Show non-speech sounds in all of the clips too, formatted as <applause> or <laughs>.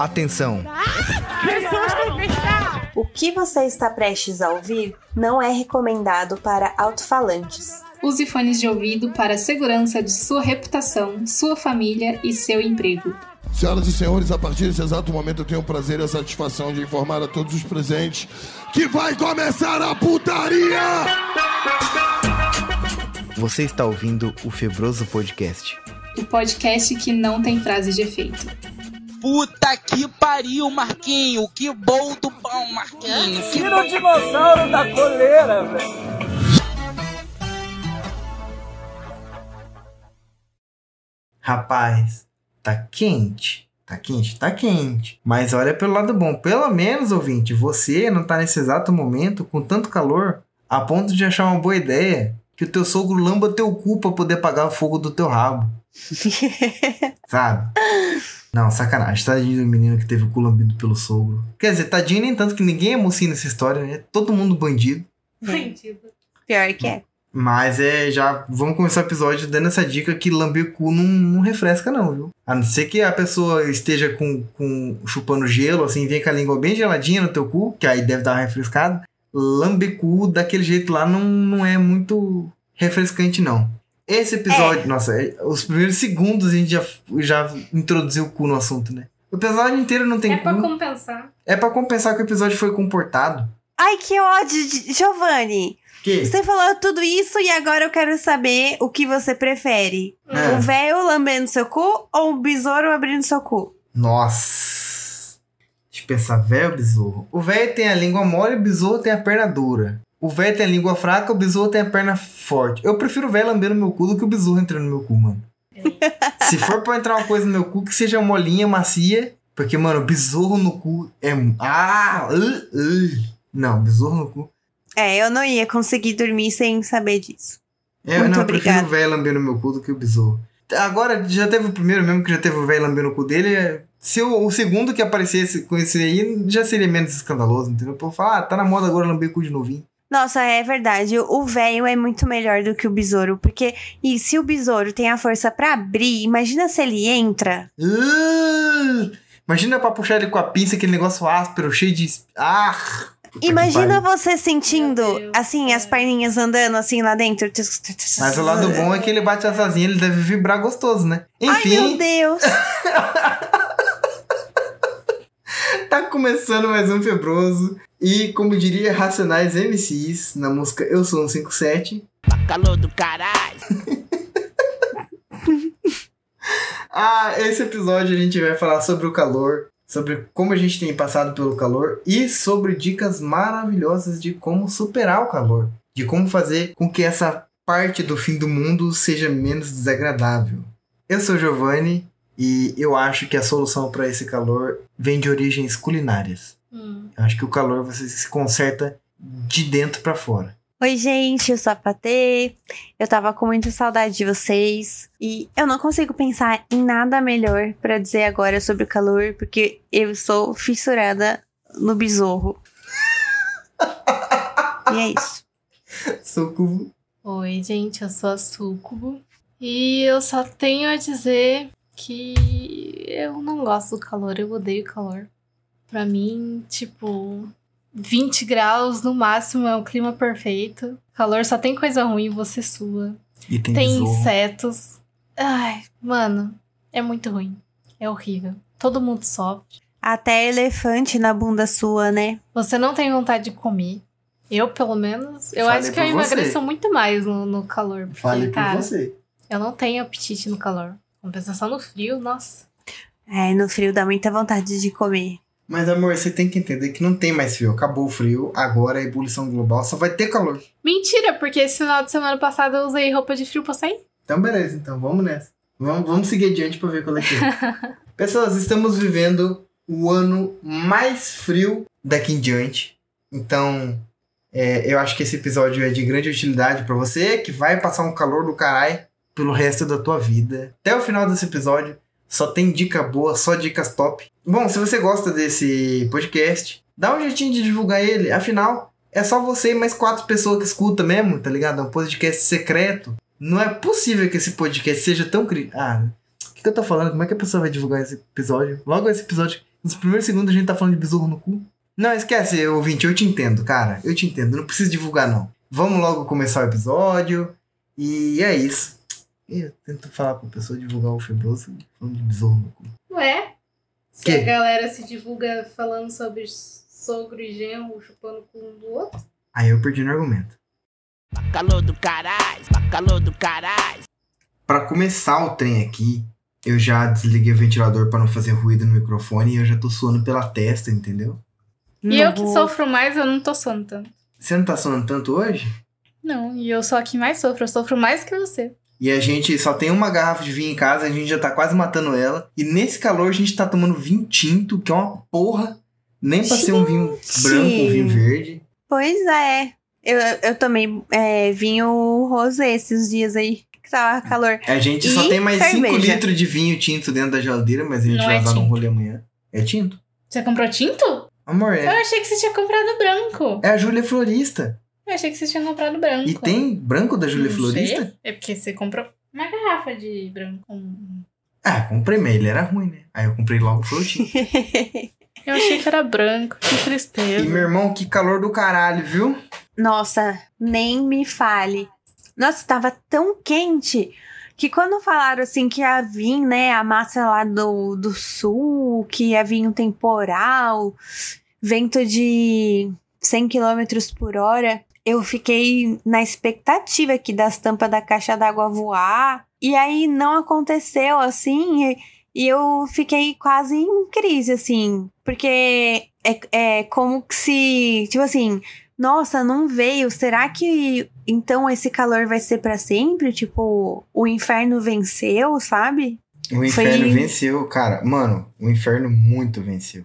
Atenção! O que você está prestes a ouvir não é recomendado para alto-falantes. Use fones de ouvido para a segurança de sua reputação, sua família e seu emprego. Senhoras e senhores, a partir desse exato momento eu tenho o prazer e a satisfação de informar a todos os presentes que vai começar a putaria! Você está ouvindo o Febroso Podcast. O podcast que não tem frase de efeito. Puta que pariu, Marquinho! Que bom do pão, Marquinho! Que Tira o dinossauro da coleira, velho! Rapaz, tá quente. Tá quente? Tá quente. Mas olha pelo lado bom. Pelo menos, ouvinte, você não tá nesse exato momento com tanto calor a ponto de achar uma boa ideia que o teu sogro lamba teu cu pra poder apagar o fogo do teu rabo. <laughs> Sabe? Não, sacanagem. Tadinho do menino que teve o cu lambido pelo sogro. Quer dizer, tadinho nem tanto que ninguém é mocinho nessa história, né? Todo mundo bandido. Pior que é. Mas é, já vamos começar o episódio dando essa dica que lamber cu não, não refresca, não, viu? A não ser que a pessoa esteja com, com chupando gelo, assim, vem com a língua bem geladinha no teu cu, que aí deve dar uma refrescada. Lamber cu daquele jeito lá não, não é muito refrescante, não. Esse episódio, nossa, é- os primeiros segundos a gente já, já introduziu o cu no assunto, né? O episódio inteiro não tem É cu. pra compensar. É pra compensar que o episódio foi comportado. Ai, que ódio, de- Giovanni. Que? Você falou tudo isso e agora eu quero saber o que você prefere. É. O véio lambendo seu cu ou o besouro abrindo seu cu? Nossa. Pensar, velho ou besouro? O velho tem a língua mole, o besouro tem a perna dura. O velho tem a língua fraca, o besouro tem a perna forte. Eu prefiro o velho lambendo meu cu do que o besouro entrando no meu cu, mano. Se for pra entrar uma coisa no meu cu, que seja molinha, macia. Porque, mano, besouro no cu é. Ah! Uh, uh. Não, besouro no cu. É, eu não ia conseguir dormir sem saber disso. Eu, Muito não, prefiro o velho lambendo meu cu do que o besouro. Agora, já teve o primeiro mesmo que já teve o velho lambendo o cu dele. é- Se o, o segundo que aparecesse com esse aí, já seria menos escandaloso, entendeu? Eu falar, ah, tá na moda agora lamber cu de novinho. Nossa, é verdade. O véio é muito melhor do que o besouro. Porque e se o besouro tem a força pra abrir, imagina se ele entra. Uh, imagina pra puxar ele com a pinça, aquele negócio áspero, cheio de. Ah! Imagina você sentindo, assim, é. as perninhas andando assim lá dentro. Mas o lado bom é que ele bate asazinha, ele deve vibrar gostoso, né? Ai, meu Enfim, Deus. <laughs> tá começando mais um Febroso. E como diria Racionais MCs na música Eu Sou um 57. calor do caralho! <laughs> Ah, esse episódio a gente vai falar sobre o calor, sobre como a gente tem passado pelo calor e sobre dicas maravilhosas de como superar o calor, de como fazer com que essa parte do fim do mundo seja menos desagradável. Eu sou Giovanni e eu acho que a solução para esse calor vem de origens culinárias. Hum. Eu acho que o calor você se conserta de dentro para fora. Oi, gente, eu sou a Patê. Eu tava com muita saudade de vocês. E eu não consigo pensar em nada melhor pra dizer agora sobre o calor, porque eu sou fissurada no besouro. e é isso. Socorro. Oi, gente, eu sou a Sucubo. E eu só tenho a dizer que eu não gosto do calor, eu odeio calor. Pra mim, tipo, 20 graus no máximo é o clima perfeito. Calor só tem coisa ruim, você sua. E tem, Tem insetos. Ai, mano, é muito ruim. É horrível. Todo mundo sofre. Até elefante na bunda sua, né? Você não tem vontade de comer. Eu, pelo menos, eu Fale acho que eu emagreço você. muito mais no, no calor. Porque, Fale por cara, você. eu não tenho apetite no calor. Compensação no frio, nossa. É, no frio dá muita vontade de comer. Mas amor, você tem que entender que não tem mais frio. Acabou o frio, agora a ebulição global só vai ter calor. Mentira, porque esse final de semana passado eu usei roupa de frio pra sair. Então beleza, então vamos nessa. Vamos, vamos seguir adiante pra ver qual é que é. <laughs> Pessoas, estamos vivendo o ano mais frio daqui em diante. Então, é, eu acho que esse episódio é de grande utilidade pra você, que vai passar um calor do caralho pelo resto da tua vida. Até o final desse episódio, só tem dica boa, só dicas top. Bom, se você gosta desse podcast, dá um jeitinho de divulgar ele. Afinal, é só você e mais quatro pessoas que escutam mesmo, tá ligado? É um podcast secreto. Não é possível que esse podcast seja tão cri... Ah, o que, que eu tô falando? Como é que a pessoa vai divulgar esse episódio? Logo esse episódio Nos primeiros segundos a gente tá falando de besouro no cu. Não, esquece, ouvinte, eu te entendo, cara. Eu te entendo, não precisa divulgar, não. Vamos logo começar o episódio. E é isso. Eu tento falar pra pessoa divulgar o febroso falando de besouro no cu. Ué? Se Que? a galera se divulga falando sobre sogro e genro chupando o cu um do outro. Aí eu perdi no argumento. Calor do caralho, calor do caralho. Pra começar o trem aqui, eu já desliguei o ventilador pra não fazer ruído no microfone e eu já tô suando pela testa, entendeu? E eu que sofro mais, eu não tô suando tanto. Você não tá suando tanto hoje? Não, e eu sou a que mais sofro. Eu sofro mais que você. E a gente só tem uma garrafa de vinho em casa, a gente já tá quase matando ela. E nesse calor a gente tá tomando vinho tinto, que é uma porra. Nem pra ser um vinho Gente! branco, um vinho verde. Pois é. Eu, eu tomei é, vinho rosé esses dias aí, que tava calor. A gente só E tem mais 5 cerveja. litros de vinho tinto dentro da geladeira, mas a gente Não vai é usar num tinto. rolê amanhã. É tinto? Você comprou tinto? Amor, Eu é. achei que você tinha comprado branco. É a Júlia Florista. Eu achei que você tinha comprado branco. E tem branco da Júlia Florista? sei. É porque você comprou uma garrafa de branco. Ah, comprei, mas ele era ruim, né? Aí eu comprei logo o flotinho. <laughs> Eu achei que era branco. Que e tristeza. meu irmão, que calor do caralho, viu? Nossa, nem me fale. Nossa, tava tão quente que quando falaram assim que ia vir, né, a massa lá do, do sul, que ia vir um temporal, vento de 100 km por hora, eu fiquei na expectativa aqui das tampas da caixa d'água voar. E aí não aconteceu assim. E, e eu fiquei quase em crise, assim. Porque é, é como que se. Tipo assim, nossa, não veio. Será que então esse calor vai ser pra sempre? Tipo, o inferno venceu, sabe? O inferno Foi- venceu, cara. Mano, o inferno muito venceu.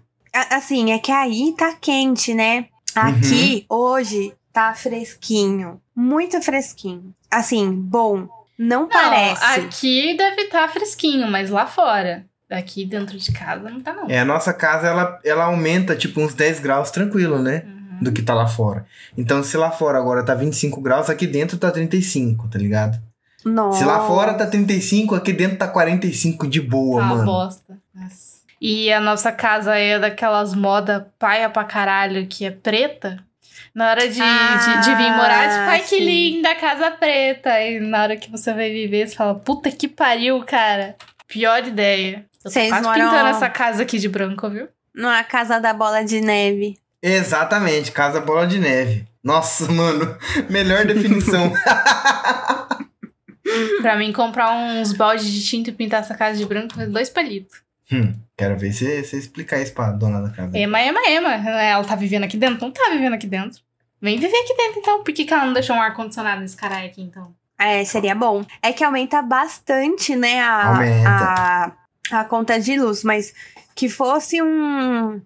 Assim, é que aí tá quente, né? Aqui, hoje, tá fresquinho. Muito fresquinho. Assim, bom. Não, Não, parece. aqui deve estar fresquinho, mas lá fora. Aqui dentro de casa não tá, não. É, a nossa casa, ela, ela aumenta, tipo, uns 10 graus tranquilo, né? Uhum. Do que tá lá fora. Então, se lá fora agora tá 25 graus, aqui dentro tá 35, tá ligado? Nossa. Se lá fora tá 35, aqui dentro tá 45 de boa, Tá uma mano. bosta. Nossa. E a nossa casa é daquelas moda paia pra caralho que é preta. Na hora de, de, de vir morar, tipo, ai que sim. linda casa preta. E na hora que você vai viver, você fala, puta que pariu, cara. Pior ideia. Eu tô Vocês quase moram- pintando essa casa aqui de branco, viu? Numa casa da bola de neve. Exatamente, casa bola de neve. Nossa, mano, <laughs> melhor definição. <laughs> Pra mim, comprar uns baldes de tinta e pintar essa casa de branco é dois palitos. Hum, quero ver você você explicar isso pra dona da casa. Ema, ema, ema. Ela tá vivendo aqui dentro? Não tá vivendo aqui dentro. Vem viver aqui dentro, então. Por que, que ela não deixou um ar-condicionado nesse caralho aqui, então? É, seria bom. É que aumenta bastante, né, a, Aumenta. a, a conta de luz, mas que fosse um.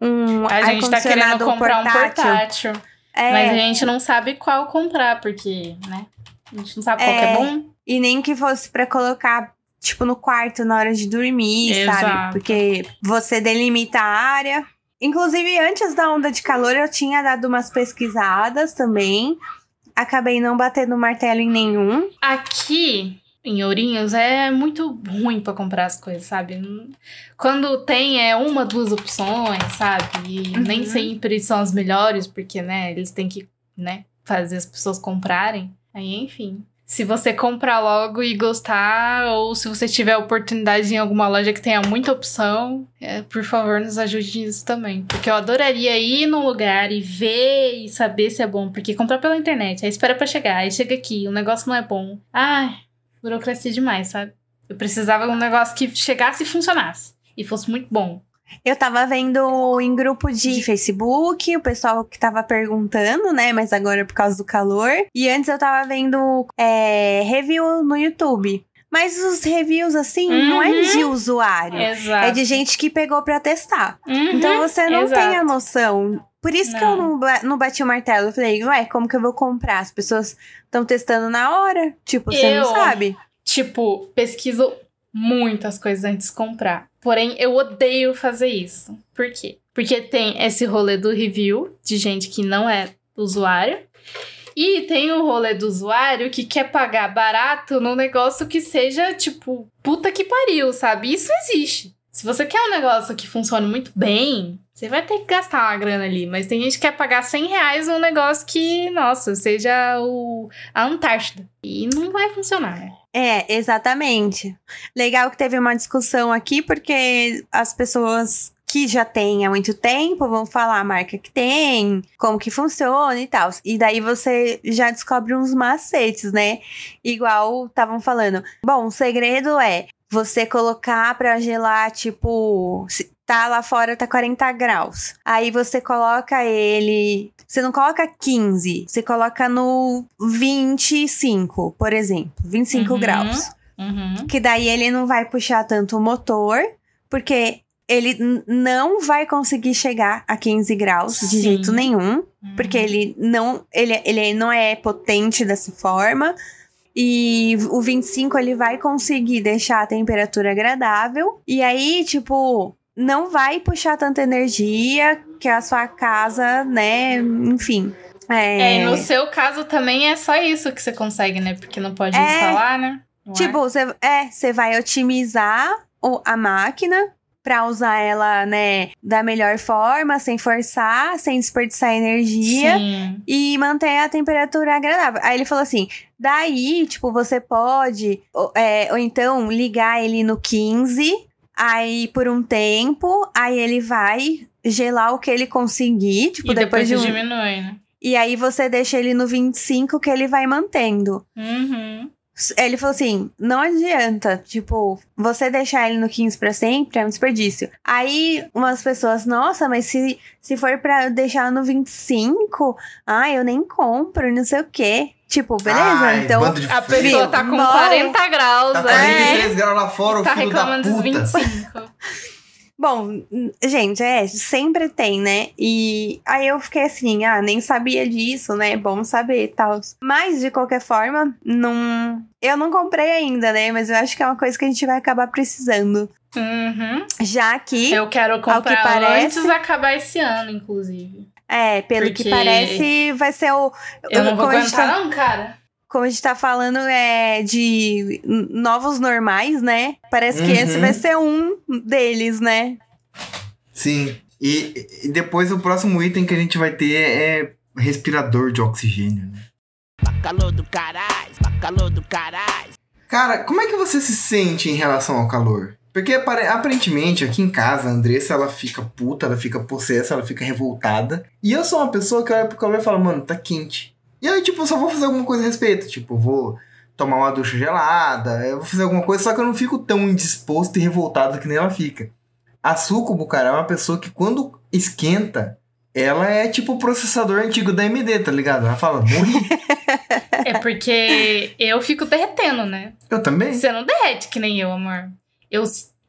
Um A gente tá querendo comprar um portátil. É, Mas a gente não sabe qual comprar, porque, né? A gente não sabe qual que é É. bom. E nem que fosse pra colocar, tipo, no quarto na hora de dormir, Exato. sabe? Porque você delimita a área. Inclusive, antes da onda de calor, eu tinha dado umas pesquisadas também. Acabei não batendo martelo em nenhum. Aqui, em Ourinhos, é muito ruim pra comprar as coisas, sabe? Quando tem, é uma, duas opções, sabe? E Uhum. nem sempre são as melhores, porque, né, eles têm que, né, fazer as pessoas comprarem. Aí, enfim. Se você comprar logo e gostar, ou se você tiver oportunidade em alguma loja que tenha muita opção, é, por favor, nos ajude nisso também. Porque eu adoraria ir num lugar e ver e saber se é bom. Porque comprar pela internet, aí espera pra chegar, aí chega aqui, o negócio não é bom. Ai, burocracia demais, sabe? Eu precisava de um negócio que chegasse e funcionasse. E fosse muito bom. Eu tava vendo em grupo de Facebook, o pessoal que tava perguntando, né? Mas agora é por causa do calor. E antes eu tava vendo é, review no YouTube. Mas os reviews, assim, não é Uhum. de usuário. Exato. É de gente que pegou pra testar. Uhum, Então você não exato. tem a noção. Por isso que eu Não. não, não bati o martelo. Eu falei, ué, como que eu vou comprar? As pessoas estão testando na hora. Tipo, você Eu- não sabe. Tipo, pesquiso muitas coisas antes de comprar. Porém, eu odeio fazer isso. Por quê? Porque tem esse rolê do review, de gente que não é usuário. E tem o rolê do usuário que quer pagar barato num negócio que seja, tipo, puta que pariu, sabe? Isso existe. Se você quer um negócio que funcione muito bem, você vai ter que gastar uma grana ali. Mas tem gente que quer pagar 100 reais num negócio que, nossa, seja o, a Antártida. E não vai funcionar, né? É, exatamente. Legal que teve uma discussão aqui, porque as pessoas que já têm há muito tempo vão falar a marca que tem, como que funciona e tal. E daí você já descobre uns macetes, né? Igual estavam falando. Bom, o segredo é você colocar pra gelar, tipo, tá lá fora, tá 40 graus. Aí você coloca ele. Você não coloca 15, você coloca no 25, por exemplo. 25 Uhum. graus. Uhum. Que daí ele não vai puxar tanto o motor, porque ele não vai conseguir chegar a 15 graus de Sim. jeito nenhum. Uhum. Porque ele não, ele, ele não é potente dessa forma. E o 25 ele vai conseguir deixar a temperatura agradável. E aí, tipo, não vai puxar tanta energia que a sua casa, né? Enfim. É, É, e no seu caso também é só isso que você consegue, né? Porque não pode É. instalar, né? Não é? Tipo, você é, você vai otimizar o, a máquina pra usar ela, né, da melhor forma, sem forçar, sem desperdiçar energia. Sim. e manter a temperatura agradável. Aí ele falou assim: daí, tipo, você pode, ou, é, ou então ligar ele no 15, aí por um tempo, aí ele vai gelar o que ele conseguir, tipo, E depois, depois, de um. diminui, né? E aí você deixa ele no 25 que ele vai mantendo. Uhum. Ele falou assim: não adianta, tipo, você deixar ele no 15 pra sempre é um desperdício. Aí umas pessoas, nossa, mas se, se for pra deixar no 25, ah, eu nem compro, não sei o quê. Tipo, beleza, Ai, então. A pessoa tá com Bom. 40 graus, Tá né? 43 graus lá fora, o Tá filho da reclamando dos puta. 25. <laughs> Bom, gente, é, sempre tem, né? E aí eu fiquei assim, ah, nem sabia disso, né? Bom saber e tal. Mas, de qualquer forma, não. Eu não comprei ainda, né? Mas eu acho que é uma coisa que a gente vai acabar precisando. Uhum. Já que. Eu quero comprar parece- antes de acabar esse ano, inclusive. É, pelo que Porque parece, vai ser o. Eu não vou como, a gente aguentar, tá, não, cara. como a gente tá falando é de novos normais, né? Parece que Uhum. esse vai ser um deles, né? Sim. E, e depois o próximo item que a gente vai ter é respirador de oxigênio, né? Calor do caralho, calor do caralho. Cara, como é que você se sente em relação ao calor? Porque apare- aparentemente aqui em casa a Andressa ela fica puta, ela fica possessa, ela fica revoltada. E eu sou uma pessoa que olha pro calor e fala, mano, tá quente. E aí, tipo, eu só vou fazer alguma coisa a respeito. Tipo, eu vou tomar uma ducha gelada, eu vou fazer alguma coisa, só que eu não fico tão indisposto e revoltado que nem ela fica. A Sucubo, cara, é uma pessoa que quando esquenta, ela é tipo o processador antigo da AMD, tá ligado? Ela fala, morri. <laughs> É porque eu fico derretendo, né? eu também. Você não derrete que nem eu, amor. Eu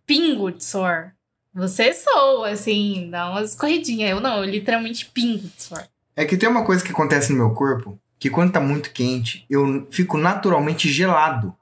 pingo de suor. Você soa, assim, dá umas corridinhas. Eu não, eu literalmente pingo de suor. É que tem uma coisa que acontece no meu corpo, que quando tá muito quente, eu fico naturalmente gelado.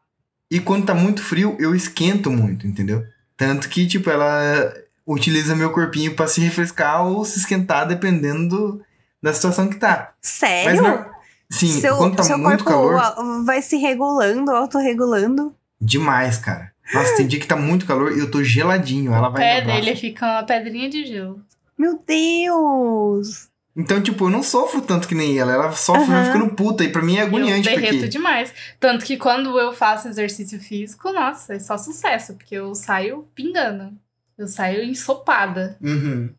E quando tá muito frio, eu esquento muito, entendeu? Tanto que, tipo, ela utiliza meu corpinho pra se refrescar ou se esquentar, dependendo do- da situação que tá. Sério? não- sim, seu quando tá seu muito corpo calor, vai se regulando, autorregulando. demais, cara. Nossa, tem dia que tá muito calor e eu tô geladinho. Ela O vai abraça. dele fica uma pedrinha de gelo. Meu Deus! Então, tipo, eu não sofro tanto que nem ela. Ela sofre Aham. ficando puta. E pra mim é eu agoniante, derreto porque... demais. Tanto que quando eu faço exercício físico, nossa, é só sucesso. Porque eu saio pingando. Eu saio ensopada. Uhum.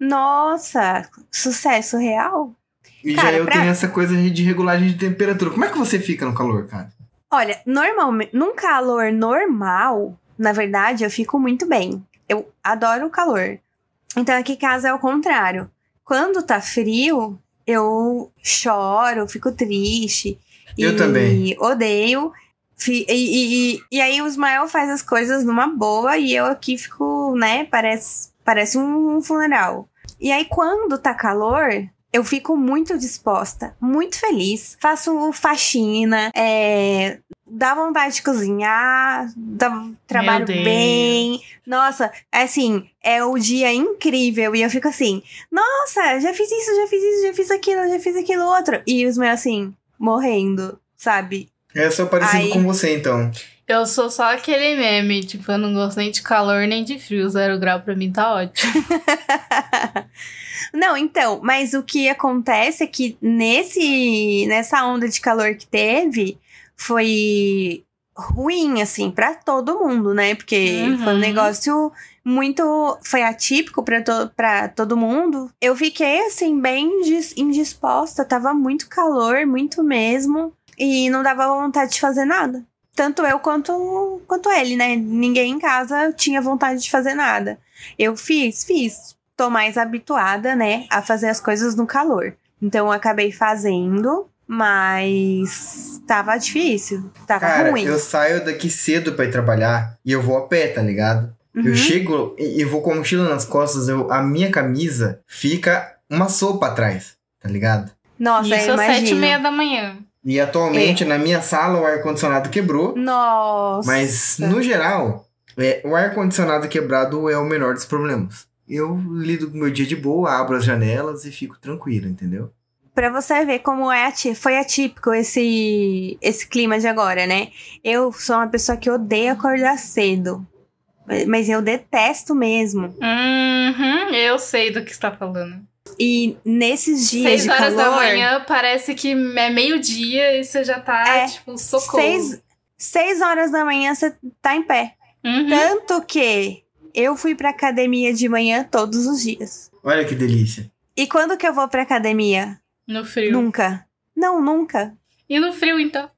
Nossa, sucesso real? E Cara, já eu pra- tenho essa coisa de regulagem de temperatura. Como é que você fica no calor, cara? Olha, normalmente, num calor normal, na verdade, eu fico muito bem. Eu adoro o calor. Então aqui em casa é o contrário. Quando tá frio, eu choro, fico triste. Eu e também. Odeio. E, e, e, e aí o Ismael faz as coisas numa boa e eu aqui fico, né? Parece, parece um funeral. E aí quando tá calor, eu fico muito disposta, muito feliz. Faço faxina, é, dá vontade de cozinhar, dá, trabalho bem. Nossa, é assim, é o dia incrível. E eu fico assim, nossa, já fiz isso, já fiz isso, já fiz aquilo, já fiz aquilo outro. E os meus assim, morrendo, sabe? Eu sou parecido Aí- com você, então. Eu sou só aquele meme, tipo, eu não gosto nem de calor nem de frio. Zero grau pra mim tá ótimo. <laughs> Não, então, mas o que acontece é que nesse nessa onda de calor que teve foi ruim assim pra todo mundo, né? Porque Uhum. foi um negócio muito foi atípico pra to, para todo mundo. Eu fiquei assim bem dis- indisposta, tava muito calor, muito mesmo, e não dava vontade de fazer nada. Tanto eu quanto quanto ele, né? Ninguém em casa tinha vontade de fazer nada. Eu fiz, fiz. Tô mais habituada, né, a fazer as coisas no calor. Então eu acabei fazendo, mas tava difícil, tava Cara, ruim. eu saio daqui cedo pra ir trabalhar e eu vou a pé, tá ligado? Uhum. Eu chego e eu vou com a mochila nas costas, eu, a minha camisa fica uma sopa atrás, tá ligado? Nossa, Isso às sete e meia da manhã. E atualmente É. na minha sala o ar-condicionado quebrou, Nossa. mas no geral, é, o ar-condicionado quebrado é o menor dos problemas. Eu lido com o meu dia de boa, abro as janelas e fico tranquilo, entendeu? Pra você ver como é ati- foi atípico esse, esse clima de agora, né? Eu sou uma pessoa que odeia acordar cedo. Mas eu detesto mesmo. Uhum, eu sei do que você tá falando. E nesses dias Seis de horas calor... da manhã parece que é meio-dia e você já tá, É, tipo, socorro. Seis, seis horas da manhã você tá em pé. Uhum. Tanto que eu fui pra academia de manhã todos os dias. Olha que delícia. E quando que eu vou pra academia? No frio. Nunca. Não, nunca. E no frio, então?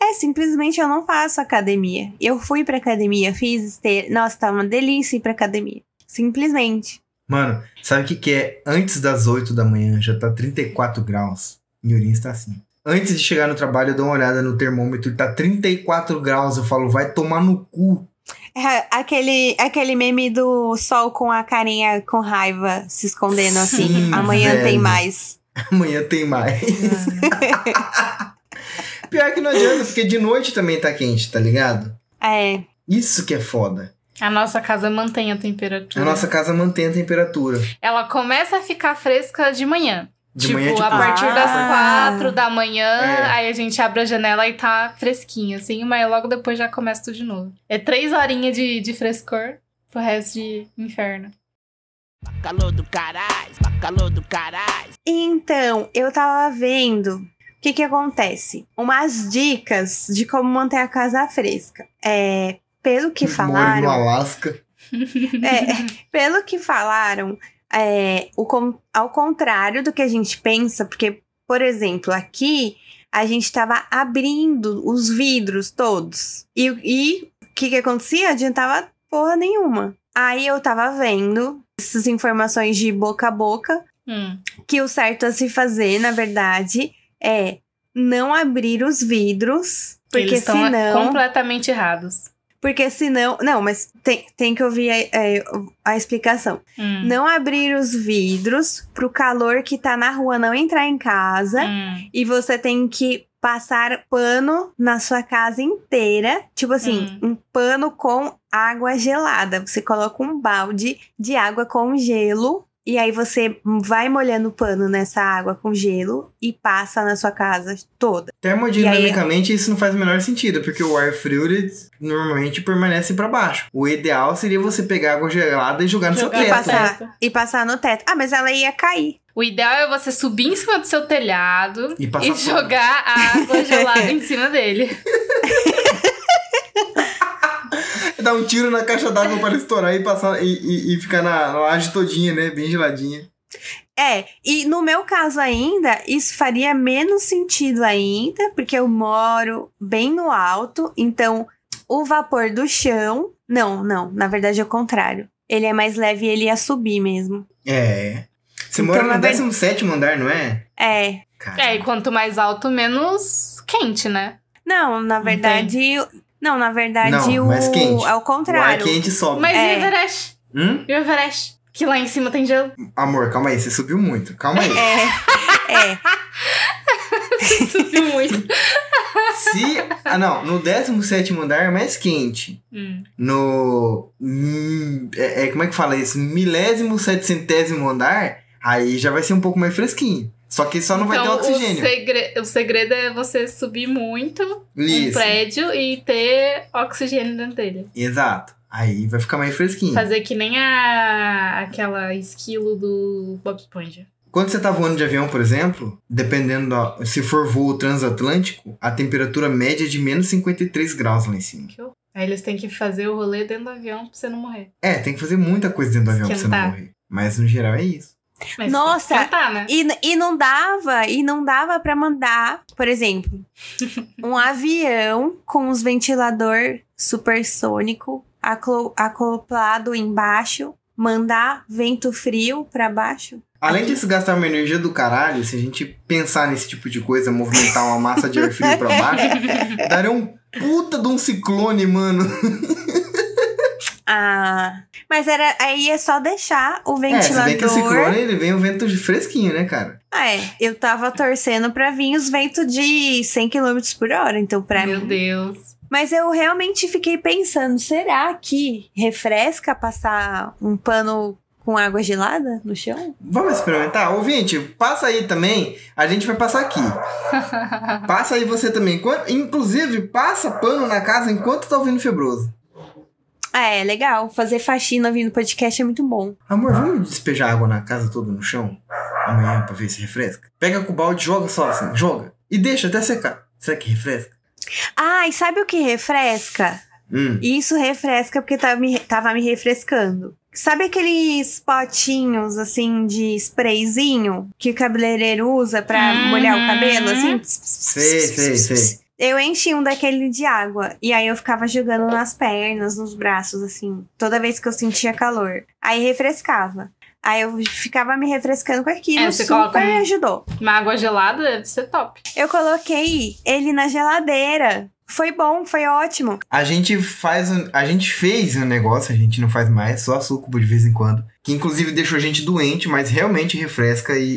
É, simplesmente eu não faço academia. Eu fui pra academia, fiz esteira. Nossa, tá uma delícia ir pra academia. Simplesmente. Mano, sabe o que, que é? Antes das 8 da manhã, já tá 34 graus. Em Ourinhos tá assim. Antes de chegar no trabalho, eu dou uma olhada no termômetro, tá 34 graus. Eu falo, vai tomar no cu. <laughs> Aquele, aquele meme do sol com a carinha com raiva se escondendo assim. Sim, Amanhã tem velho. mais. Amanhã tem mais. <laughs> Pior que não adianta, porque de noite também tá quente, tá ligado? É. Isso que é foda. A nossa casa mantém a temperatura. A nossa casa mantém a temperatura. Ela começa a ficar fresca de manhã. De tipo, manhã, tipo, a partir ah. das quatro da manhã, É. aí a gente abre a janela e tá fresquinho, assim, mas logo depois já começa tudo de novo. É três horinhas de, de frescor pro resto de inferno. Calor do caralho, calor do caralho. Então, eu tava vendo o que que acontece. Umas dicas de como manter a casa fresca. É, pelo que Moro no falaram, Alasca. <laughs> é, pelo que falaram, é, o ao contrário do que a gente pensa, porque, por exemplo, aqui a gente tava abrindo os vidros todos. E o que que acontecia? Adiantava porra nenhuma. Aí eu tava vendo essas informações de boca a boca Hum. que o certo a se fazer, na verdade, é não abrir os vidros, porque Eles senão, completamente errados. Porque senão, não, mas tem, tem que ouvir a, é, a explicação. Hum. Não abrir os vidros pro calor que tá na rua não entrar em casa Hum. e você tem que passar pano na sua casa inteira, tipo assim, um pano com água gelada. Você coloca um balde de água com gelo e aí você vai molhando o pano nessa água com gelo e passa na sua casa toda. Termodinamicamente, isso não faz o menor sentido, porque o ar frio ele normalmente permanece pra baixo. O ideal seria você pegar água gelada e jogar no Jogar seu E teto. passar, teto. e passar no teto. Ah, mas ela ia cair. O ideal é você subir em cima do seu telhado E passar e jogar a água gelada em cima dele. <laughs> <laughs> Dar um tiro na caixa d'água para estourar e passar e, e, e ficar na, laje todinha, né? Bem geladinha. É, e no meu caso ainda, isso faria menos sentido ainda, porque eu moro bem no alto, então o vapor do chão. Não, não, na verdade é o contrário. Ele é mais leve e ele ia subir mesmo. É. Você Então, mora na no verdade- 17 andar, não é? É. Cara. É, e quanto mais alto, menos quente, né? Não, na verdade. Não, na verdade, Não, o. mais quente. É o O ar contrário. quente sobe. Mas e É. o Everest? Hum? E o Everest? Que lá em cima tem gelo. Amor, calma aí, você subiu muito. Calma aí. <laughs> É. <laughs> Subiu muito. Se. Ah, não. No 17 andar é mais quente. Hum. No. hum, É, é- como é que fala isso? Milésimo, setecentésimo andar, aí já vai ser um pouco mais fresquinho. Só que só não vai ter então, oxigênio. O, segre- o segredo é você subir muito um Isso. prédio e ter oxigênio dentro dele. Exato. Aí vai ficar mais fresquinho. Fazer que nem a aquela esquilo do Bob Esponja. Quando você tá voando de avião, por exemplo, dependendo da, se for voo transatlântico, a temperatura média é de menos 53 graus lá em cima. Que horror. Aí eles têm que fazer o rolê dentro do avião pra você não morrer. É, tem que fazer muita coisa dentro do avião pra você não morrer. Mas no geral é isso. Mas Nossa, Tentar, né? E, e não dava, e não dava pra mandar, por exemplo, <laughs> um avião com os ventilador supersônico aclo- acoplado embaixo, mandar vento frio pra baixo. Além de se gastar uma energia do caralho, se a gente pensar nesse tipo de coisa, movimentar uma massa de ar frio pra baixo, <laughs> daria um puta de um ciclone, mano. <laughs> Ah, mas era aí é só deixar o É, se bem que o ventilador. ciclone ele vem um vento de fresquinho, né, cara? Ah, é, eu tava torcendo pra vir os ventos de 100 km por hora, então pra Meu mim. Deus. Mas eu realmente fiquei pensando, será que refresca passar um pano com água gelada no chão? Vamos experimentar? Ouvinte, passa aí também. A gente vai passar aqui. <laughs> Passa aí você também. Inclusive, passa pano na casa enquanto tá ouvindo Febroso. Ah, é legal. Fazer faxina ouvindo podcast é muito bom. Amor, vamos despejar água na casa toda no chão? Amanhã pra ver se refresca? Pega com o balde, joga só assim, joga. E deixa até secar. Será que refresca? Ah, e sabe o que refresca? Hum. Isso refresca porque tava me, tava me refrescando. Sabe aqueles potinhos, assim, de sprayzinho que o cabeleireiro usa pra Uhum. molhar o cabelo, assim? Sei, sei, sei. Eu enchi um daquele de água. E aí eu ficava jogando nas pernas, nos braços, assim. Toda vez que eu sentia calor. Aí refrescava. Aí eu ficava me refrescando com aquilo. É, você super coloca um- ajudou. Uma água gelada deve ser top. Eu coloquei ele na geladeira. Foi bom, foi ótimo. A gente faz um, a gente fez um negócio, a gente não faz mais, só sucubo de vez em quando, que inclusive deixou a gente doente, mas realmente refresca e,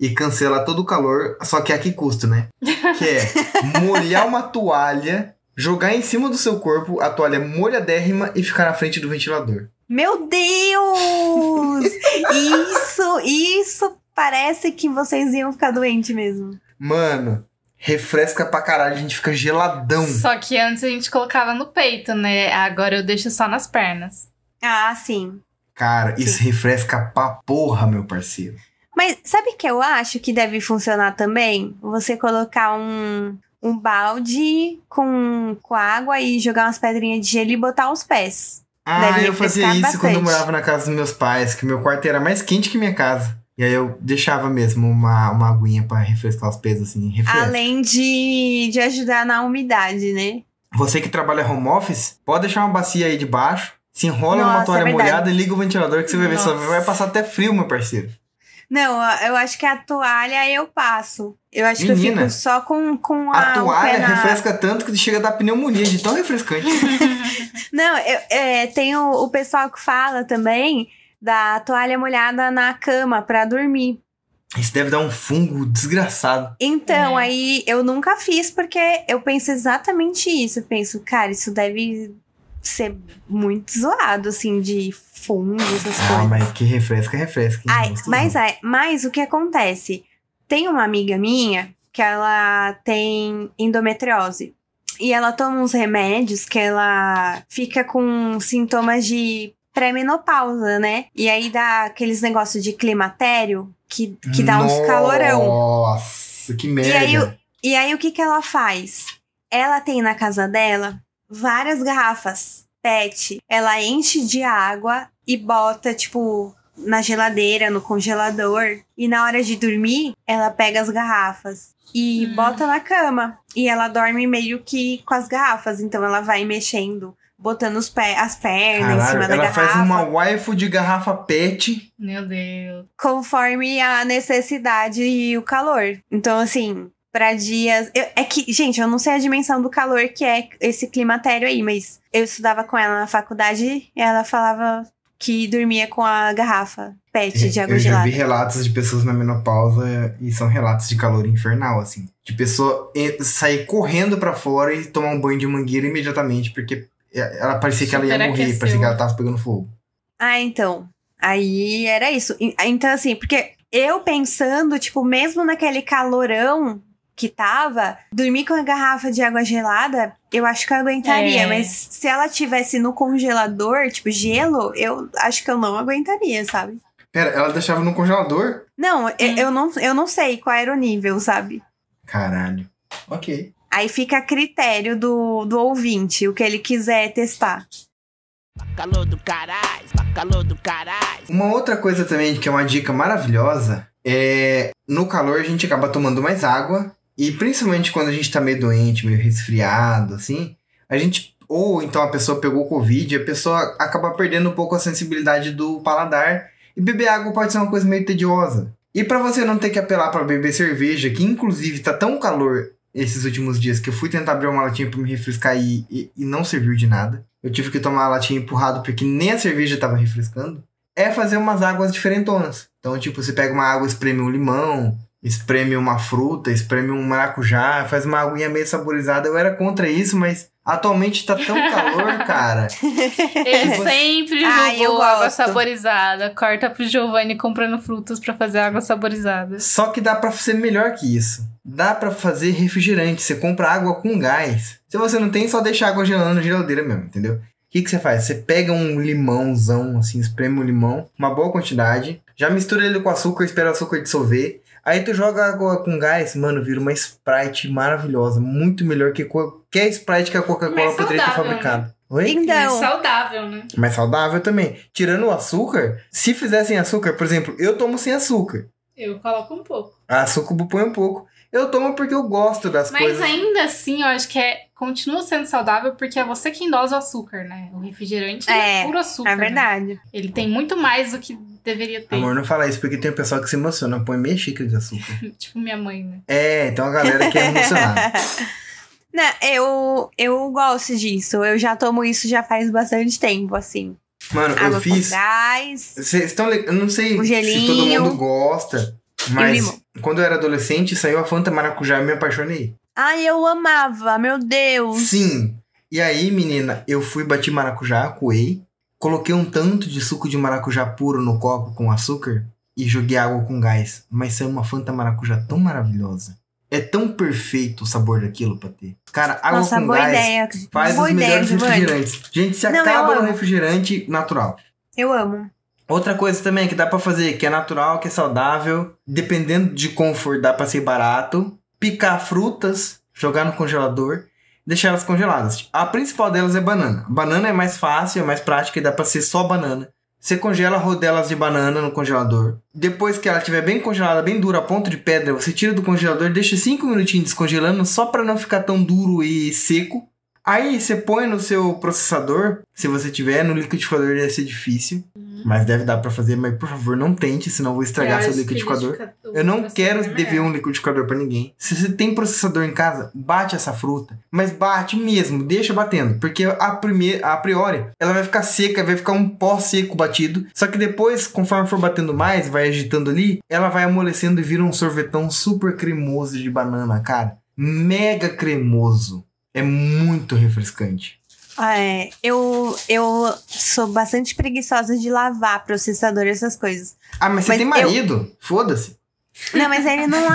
e, e cancela todo o calor, só que a que custo, né? <laughs> Que é molhar uma toalha, jogar em cima do seu corpo a toalha molhadérrima e ficar na frente do ventilador. Meu Deus! <laughs> isso, isso parece que vocês iam ficar doentes mesmo. Mano, refresca pra caralho, a gente fica geladão. Só que antes a gente colocava no peito, né? Agora eu deixo só nas pernas. Ah, sim. Cara, isso refresca pra porra, meu parceiro. Mas sabe o que eu acho que deve funcionar também? Você colocar um, um balde com, com água e jogar umas pedrinhas de gelo e botar os pés. Ah, Deve eu fazia isso quando eu bastante. morava na casa dos meus pais, que meu quarto era mais quente que minha casa. E aí eu deixava mesmo uma, uma aguinha pra refrescar os pés, assim, refresca. Além de, de ajudar na umidade, né? Você que trabalha home office, pode deixar uma bacia aí debaixo, se enrola numa Nossa, toalha é molhada e liga o ventilador que você vai ver, Nossa. vai passar até frio, meu parceiro. Não, eu acho que a toalha eu passo. Eu acho que eu Menina, fico só com, com A a, toalha na... refresca tanto que chega a dar pneumonia de tão refrescante. <laughs> Não, eu, é, tem o, o pessoal que fala também da toalha molhada na cama pra dormir. Isso deve dar um fungo desgraçado. Então, É. aí eu nunca fiz porque eu penso exatamente isso. Eu penso, cara, isso deve ser muito zoado, assim, de fungo, essas Ah, coisas. mas que refresca, refresca. Ai, mas, é, mas o que acontece? Tem uma amiga minha que ela tem endometriose. E ela toma uns remédios que ela fica com sintomas de pré-menopausa, né? E aí dá aqueles negócios de climatério que, que dá uns calorão. Nossa, que merda. aí o- E aí o que, que ela faz? Ela tem na casa dela várias garrafas PET. Ela enche de água e bota, tipo, na geladeira, no congelador. E na hora de dormir, ela pega as garrafas e Hum. bota na cama. E ela dorme meio que com as garrafas. Então ela vai mexendo, botando os pé, as pernas em Caralho, cima da ela garrafa. faz uma waifu de garrafa pet. Meu Deus. conforme a necessidade e o calor. Então, assim, pra dias. eu- é que, gente, eu não sei a dimensão do calor que é esse climatério aí, mas eu estudava com ela na faculdade e ela falava que dormia com a garrafa PET de água É, eu já gelada. vi relatos de pessoas na menopausa e são relatos de calor infernal, assim. De pessoa e- sair correndo pra fora e tomar um banho de mangueira imediatamente, porque ela parecia que ela ia morrer, parecia que ela tava pegando fogo. Ah, então. Aí era isso. Então, assim, porque eu pensando, tipo, mesmo naquele calorão que tava, dormir com a garrafa de água gelada, eu acho que eu aguentaria. É. Mas se ela tivesse no congelador, tipo, gelo, eu acho que eu não aguentaria, sabe? Pera, ela deixava no congelador? Não, eu, eu não, eu não sei qual era o nível, sabe? Caralho. Ok. Aí fica a critério do, do ouvinte, o que ele quiser testar. Calor do caralho, calor do caralho. Uma outra coisa também que é uma dica maravilhosa é no calor a gente acaba tomando mais água e principalmente quando a gente tá meio doente, meio resfriado, assim, a gente ou então a pessoa pegou covid, a pessoa acaba perdendo um pouco a sensibilidade do paladar e beber água pode ser uma coisa meio tediosa. E pra você não ter que apelar pra beber cerveja, que inclusive tá tão calor esses últimos dias que eu fui tentar abrir uma latinha pra me refrescar e, e, e não serviu de nada. Eu tive que tomar a latinha empurrado porque nem a cerveja tava refrescando. É fazer umas águas diferentonas. Então, tipo, você pega uma água, espreme um limão, espreme uma fruta, espreme um maracujá, faz uma aguinha meio saborizada. Eu era contra isso, mas atualmente tá tão calor, <laughs> cara. Ele você- sempre Ah, jogou água saborizada. Corta pro Giovanni comprando frutas pra fazer água saborizada. Só que dá pra ser melhor que isso. Dá pra fazer refrigerante. Você compra água com gás. Se você não tem, só deixa a água gelando na geladeira mesmo, entendeu? O que, que você faz? Você pega um limãozão, assim, espreme o limão, uma boa quantidade, já mistura ele com açúcar, espera o açúcar dissolver. Aí tu joga água com gás, mano, vira uma Sprite maravilhosa. Muito melhor que qualquer Sprite que a Coca-Cola Mais poderia ter saudável, fabricado. Oi? Mais Então, saudável, né? Mais saudável também. Tirando o açúcar, se fizessem açúcar, por exemplo, eu tomo sem açúcar. Eu coloco um pouco. A Sucubo põe um pouco. Eu tomo porque eu gosto das Mas coisas. ainda assim, eu acho que é, continua sendo saudável porque é você quem dosa o açúcar, né? O refrigerante É, é, puro açúcar. é né? verdade. Ele tem muito mais do que deveria ter. Amor, não fala isso porque tem um pessoal que se emociona, põe meia xícara de açúcar. <laughs> Tipo minha mãe, né? é, então a galera que é emocionada. <laughs> Não, eu, eu gosto disso. Eu já tomo isso já faz bastante tempo, assim. Mano, Água eu fiz. Vocês estão. Eu não sei se todo mundo gosta, mas quando eu era adolescente, saiu a Fanta Maracujá e me apaixonei. Ai, eu amava, meu Deus. Sim. E aí, menina, eu fui bati maracujá, coei, coloquei um tanto de suco de maracujá puro no copo com açúcar e joguei água com gás. Mas saiu uma Fanta Maracujá tão maravilhosa. É tão perfeito o sabor daquilo pra ter. Cara, água Nossa, com boa gás ideia. faz boa os ideia, melhores Giovanni. refrigerantes. Gente, se Não, acaba no refrigerante natural. Eu amo. Outra coisa também que dá pra fazer, que é natural, que é saudável, dependendo de como for, dá pra ser barato. Picar frutas, jogar no congelador, deixar elas congeladas. A principal delas é banana. Banana é mais fácil, é mais prática e dá pra ser só banana. Você congela rodelas de banana no congelador. Depois que ela estiver bem congelada, bem dura, a ponto de pedra, você tira do congelador, deixa 5 minutinhos descongelando só pra não ficar tão duro e seco. Aí você põe no seu processador, se você tiver, no liquidificador deve ser difícil. Mas deve dar pra fazer, mas por favor, não tente, senão eu vou estragar Eu seu liquidificador. liquidificador- Eu não quero é dever um liquidificador pra ninguém. Se você tem processador em casa, bate essa fruta. Mas bate mesmo, deixa batendo. Porque a, primeir, a priori, ela vai ficar seca, vai ficar um pó seco batido. Só que depois, conforme for batendo mais, vai agitando ali, ela vai amolecendo e vira um sorvetão super cremoso de banana, cara. Mega cremoso. É muito refrescante. É, eu, eu sou bastante preguiçosa de lavar processador e essas coisas. Ah, mas você Mas tem eu- marido? Foda-se. Não, mas ele não. <laughs>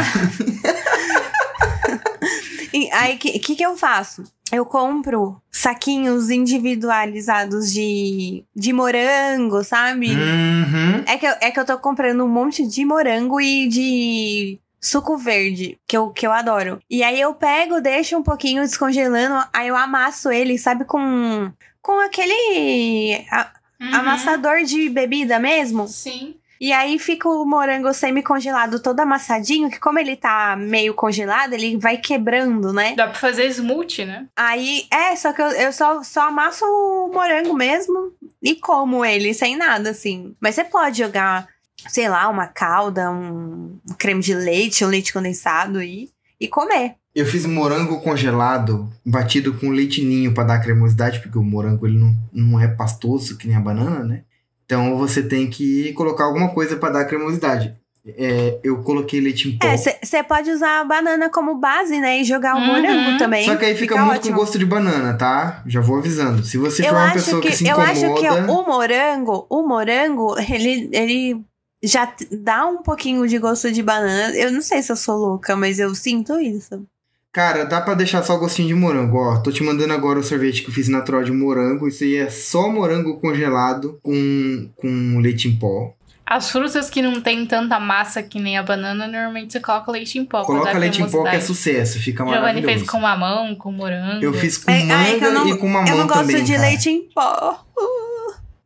E aí, o que, que, que eu faço? Eu compro saquinhos individualizados de, de morango, sabe? Uhum. É, que eu, é que eu tô comprando um monte de morango e de suco verde, que eu, que eu adoro. E aí eu pego, deixo um pouquinho descongelando, aí eu amasso ele, sabe, com, com aquele a- Uhum. amassador de bebida mesmo. Sim. E aí fica o morango semi-congelado todo amassadinho, que como ele tá meio congelado, ele vai quebrando, né? Dá pra fazer smoothie, né? Aí, é, só que eu, eu só, só amasso o morango mesmo e como ele, sem nada, assim. Mas você pode jogar, sei lá, uma calda, um, um creme de leite, um leite condensado e, e comer. Eu fiz morango congelado, batido com leite ninho pra dar cremosidade, porque o morango ele não, não é pastoso que nem a banana, né? Então você tem que colocar alguma coisa pra dar cremosidade. É, eu coloquei leite em pó. É, você pode usar a banana como base, né? E jogar o Uhum. morango também. Só que aí fica, muito ótimo. com gosto de banana, tá? Já vou avisando. Se você eu for uma pessoa que, que, se eu incomoda. acho que o morango, o morango, ele, ele já dá um pouquinho de gosto de banana. Eu não sei se eu sou louca, mas eu sinto isso. Cara, dá pra deixar só gostinho de morango, ó. Tô te mandando agora o sorvete que eu fiz natural de morango. Isso aí é só morango congelado com, com leite em pó. As frutas que não tem tanta massa que nem a banana, normalmente você coloca leite em pó. Coloca leite em pó que é sucesso, fica Giovanni maravilhoso. fez com mamão, com morango. Eu fiz com É, manga é não- e com mamão eu não gosto também, de cara. leite em pó. Uh,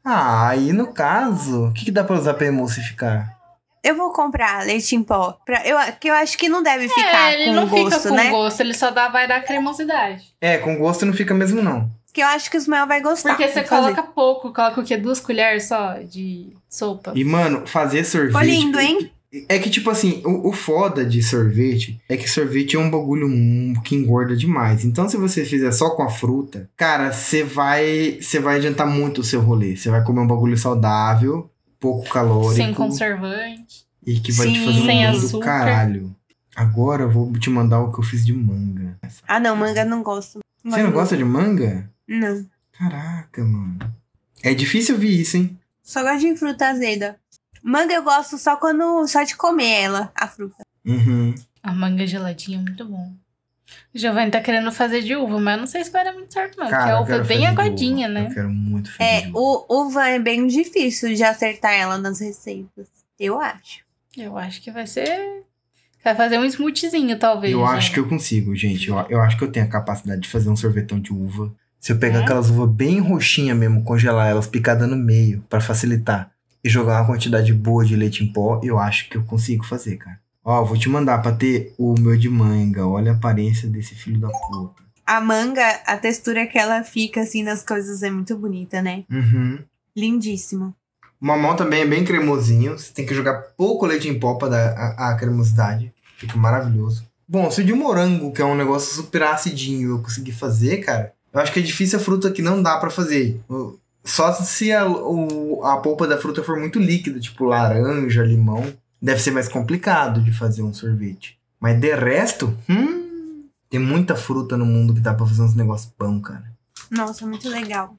Ah, aí no caso, o que, que dá pra usar pra emulsificar? eu vou comprar leite em pó. Pra, eu, que eu acho que não deve ficar é, ele com não gosto, fica com né? gosto, ele só dá, vai dar cremosidade. É, com gosto não fica mesmo não. Que eu acho que os mel vai gostar. Porque você fazer. coloca pouco, coloca o quê? Duas colheres só de sopa. E, mano, fazer sorvete... Ficou lindo, hein? É que, tipo assim, o, o foda de sorvete é que sorvete é um bagulho que engorda demais. Então, se você fizer só com a fruta, cara, você vai, você vai adiantar muito o seu rolê. Você vai comer um bagulho saudável, pouco calórico. Sem conservante. E que vai te Sim, fazer um sem bem do caralho. Agora eu vou te mandar o que eu fiz de manga. Ah, não, manga não gosto. Você não gosta de manga? Não. Caraca, mano. É difícil ouvir isso, hein? Só gosto de fruta azeda. Manga eu gosto só quando. Só de comer ela, a fruta. Uhum. A manga geladinha é muito bom. O Giovanni tá querendo fazer de uva, mas eu não sei se vai dar muito certo, não. Cara, porque a uva é bem aguadinha, né? Eu quero muito fazer É, de uva. o uva é bem difícil de acertar ela nas receitas. Eu acho. Eu acho que vai ser. Vai fazer um smoothiezinho, talvez. Eu né? acho que eu consigo, gente. Eu, eu acho que eu tenho a capacidade de fazer um sorvetão de uva. Se eu pegar É? aquelas uvas bem roxinhas mesmo, congelar elas picadas no meio pra facilitar e jogar uma quantidade boa de leite em pó, eu acho que eu consigo fazer, cara. Ó, vou te mandar pra ter o meu de manga. Olha a aparência desse filho da puta. A manga, a textura que ela fica assim nas coisas é muito bonita, né? Uhum. Lindíssimo. O mamão também é bem cremosinho. Você tem que jogar pouco leite em pó pra dar a, a cremosidade. Fica maravilhoso. Bom, se o de morango, que é um negócio super acidinho, eu conseguir fazer, cara, eu acho que é difícil a fruta que não dá pra fazer. O- Só se a, o- a polpa da fruta for muito líquida, tipo laranja, limão, deve ser mais complicado de fazer um sorvete. Mas de resto, hum, tem muita fruta no mundo que dá pra fazer uns negócios pão, cara. Nossa, muito legal.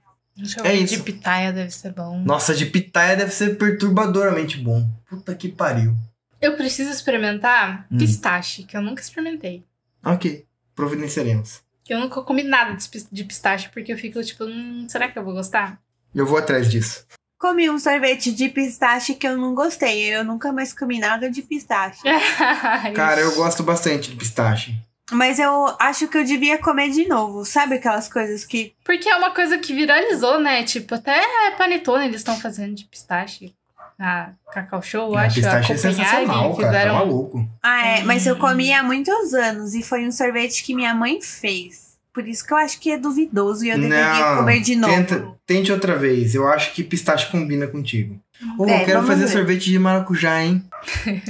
É de isso. pitaia deve ser bom. Nossa, de pitaia deve ser perturbadoramente bom. Puta que pariu. Eu preciso experimentar Hum. pistache, que eu nunca experimentei. Ok, providenciaremos. Eu nunca comi nada de de pistache, porque eu fico tipo, hum, será que eu vou gostar? Eu vou atrás disso. Comi um sorvete de pistache que eu não gostei. Eu nunca mais comi nada de pistache. <laughs> Cara, eu gosto bastante de pistache. Mas eu acho que eu devia comer de novo. Sabe aquelas coisas que. Porque é uma coisa que viralizou, né? Tipo, até panetone eles estão fazendo de pistache. A Cacau Show, eu Ah, acho. pistache a é sensacional, cara. Tá maluco. Ah, é. Mas eu Hum. comi há muitos anos. E foi um sorvete que minha mãe fez. Por isso que eu acho que é duvidoso e eu deveria Não, comer de novo. Tenta, tente outra vez. Eu acho que pistache combina contigo. Ô, É, eu quero fazer ver. sorvete de maracujá, hein?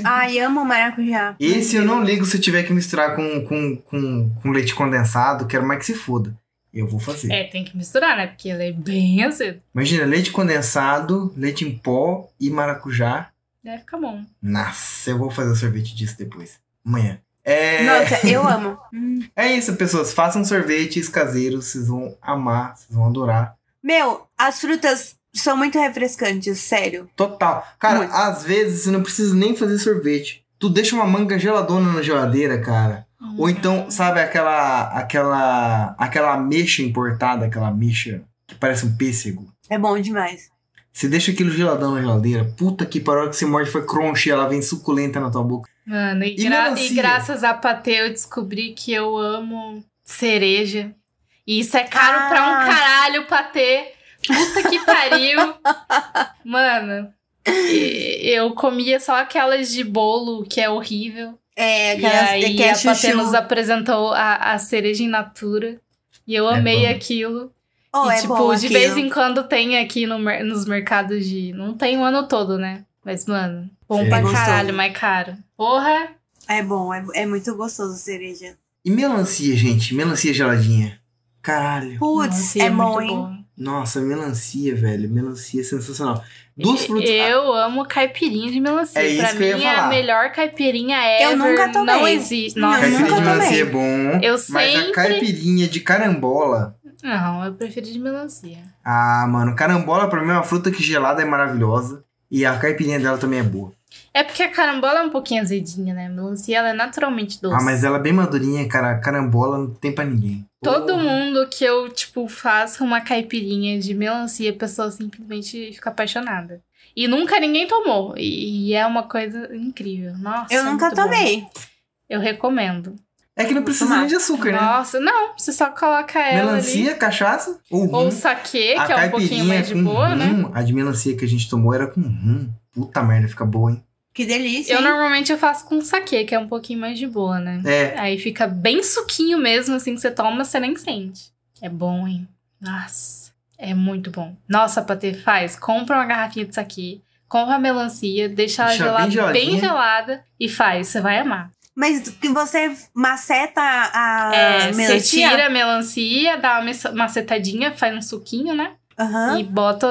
Ai, amo maracujá. Esse eu não ligo se tiver que misturar com, com, com, com leite condensado. Quero mais que se foda. Eu vou fazer. É, tem que misturar, né? Porque ele é bem azedo. Imagina, leite condensado, leite em pó e maracujá. Deve ficar bom. Nossa, eu vou fazer sorvete disso depois. Amanhã. É... Nossa, eu amo. Hum. <laughs> É isso, pessoas. Façam sorvetes caseiros, vocês vão amar, vocês vão adorar. Meu, as frutas são muito refrescantes, sério. Total. Cara, Muito. às vezes você não precisa nem fazer sorvete. Tu deixa uma manga geladona na geladeira, cara. Ou então, sabe aquela aquela aquela ameixa importada, aquela ameixa que parece um pêssego. É bom demais. Você deixa aquilo geladão na geladeira. Puta que pariu, hora que você morde foi crunchy, ela vem suculenta na tua boca. Mano, e, E gra- melancia? e graças a Patê eu descobri que eu amo cereja. E isso é caro Ah. pra um caralho, Patê. Puta que pariu. <laughs> Mano, e- eu comia só aquelas de bolo, que é horrível. É, E aquelas aí que é a Patê nos apresentou a, a cereja in natura. E eu amei bom. aquilo. Oh, e, é tipo, bom de aquilo. vez em quando tem aqui no, mer- nos mercados de. Não tem o ano todo, né? Mas, mano, bom Sim. pra É gostoso. caralho, mais caro. Porra! É bom, é, é muito gostoso cereja. E melancia, gente? Melancia geladinha. Caralho. Putz, Melancia é bom, muito hein? bom. Nossa, melancia, velho. Melancia é sensacional. Duas frutas. Eu amo caipirinha de melancia. É isso pra que eu ia mim, é a melhor caipirinha ever. Eu nunca tomei. Não existe. Não, Nossa, Caipirinha nunca de tomei. melancia é bom. Eu Mas a sempre- caipirinha de carambola. Não, eu prefiro de melancia. Ah, mano, carambola pra mim é uma fruta que gelada é maravilhosa. E a caipirinha dela também é boa. É porque a carambola é um pouquinho azedinha, né? A melancia ela é naturalmente doce. Ah, mas ela é bem madurinha, cara. Carambola não tem pra ninguém. Todo mundo que eu, tipo, faço uma caipirinha de melancia, a pessoa simplesmente fica apaixonada. E nunca ninguém tomou. E, e é uma coisa incrível. Nossa. Eu é nunca muito bom. tomei. Eu recomendo. É que não precisa tomar. nem de açúcar, né? Nossa, não. Você só coloca ela Melancia, ali. cachaça, o rum. Ou saquê, a que é um pouquinho mais de boa, né? rum, a de melancia que a gente tomou era com rum. Puta merda, fica boa, hein? Que delícia. Eu hein? normalmente eu faço com saquê, que é um pouquinho mais de boa, né? É. Aí fica bem suquinho mesmo, assim, que você toma, você nem sente. É bom, hein? Nossa, é muito bom. Nossa, Patê, faz. Compra uma garrafinha de saquê, compra a melancia, deixa ela Deixa gelada, bem bem, gelada e faz. Você vai amar. Mas que você maceta a é, você melancia? tira a melancia, dá uma macetadinha, faz um suquinho, né? Aham. E bota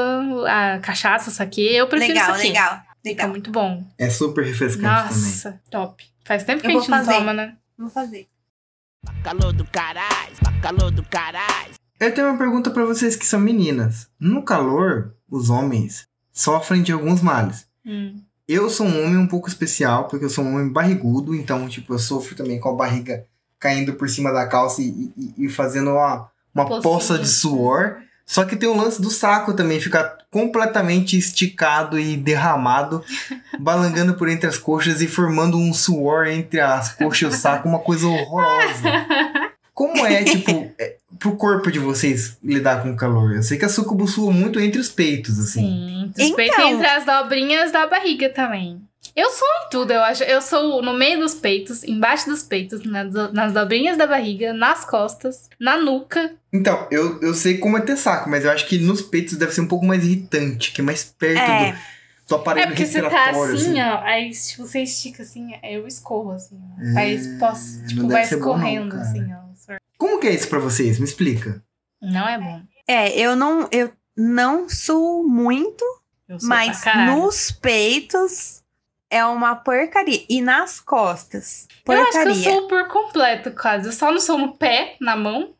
a cachaça, saquê. Eu prefiro Legal, saquê. legal. Fica Legal. muito bom. É super refrescante também. Nossa, top. Faz tempo que Eu a vou gente não fazer. toma, né? Vou fazer. Calor do caralho, calor do caralho. Eu tenho uma pergunta pra vocês que são meninas. No calor, os homens sofrem de alguns males. Hum. Eu sou um homem um pouco especial, porque eu sou um homem barrigudo, então, tipo, eu sofro também com a barriga caindo por cima da calça e, e- e fazendo uma, uma poça de suor. Só que tem o lance do saco também, ficar completamente esticado e derramado, <laughs> balangando por entre as coxas e formando um suor entre as coxas e o saco, uma coisa horrorosa. <laughs> Como é, tipo, <laughs> é, pro corpo de vocês lidar com o calor? Eu sei que a sucubo sua muito entre os peitos, assim. Sim, respeita Então. entre as dobrinhas da barriga também. Eu sou em tudo, eu acho. Eu sou no meio dos peitos, embaixo dos peitos, nas, nas dobrinhas da barriga, nas costas, na nuca. Então, eu, eu sei como é ter saco, mas eu acho que nos peitos deve ser um pouco mais irritante, que é mais perto É. do, do aparelho É porque você tá respiratório. assim, ó. Aí tipo, você estica assim, eu escorro, assim, ó. Aí É, pos- não tipo, vai não, escorrendo, cara. assim, ó. Como que é isso pra vocês? Me explica. Não é bom. É, eu não, eu não suo muito, Eu sou mas nos peitos é uma porcaria. E nas costas, Eu acho que eu porcaria. sou por completo, quase. Eu só não sou no pé, na mão.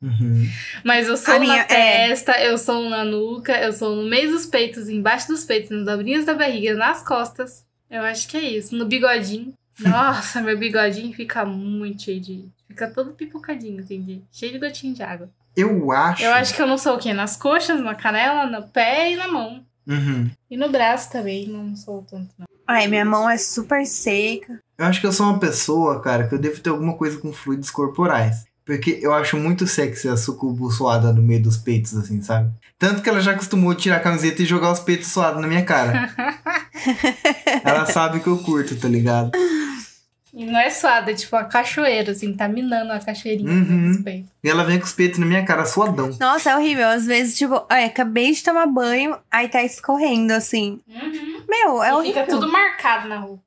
Uhum. Mas eu sou A na minha- é. testa, eu sou na nuca, eu sou no meio dos peitos, embaixo dos peitos, nas dobrinhas da barriga, nas costas. Eu acho que é isso. No bigodinho. <laughs> Nossa, meu bigodinho fica muito cheio de. Fica todo pipocadinho, entendi. Cheio de gotinho de água. Eu acho. Eu acho que eu não sou o quê? Nas coxas, na canela, no pé e na mão. Uhum. E no braço também, não sou tanto, não. Ai, minha mão é super seca. Eu acho que eu sou uma pessoa, cara, que eu devo ter alguma coisa com fluidos corporais. Porque eu acho muito sexy a sucubo suada no meio dos peitos, assim, sabe? Tanto que ela já acostumou tirar a camiseta e jogar os peitos suados na minha cara. <laughs> ela sabe que eu curto, tá ligado? E não é suada, é tipo a cachoeira, assim, tá minando a cachoeirinha Uhum. dos peitos. E ela vem com os peitos na minha cara, suadão. Nossa, é horrível. Às vezes, tipo, ai, acabei de tomar banho, aí tá escorrendo, assim. Uhum. Meu, é E horrível. fica tudo marcado na roupa.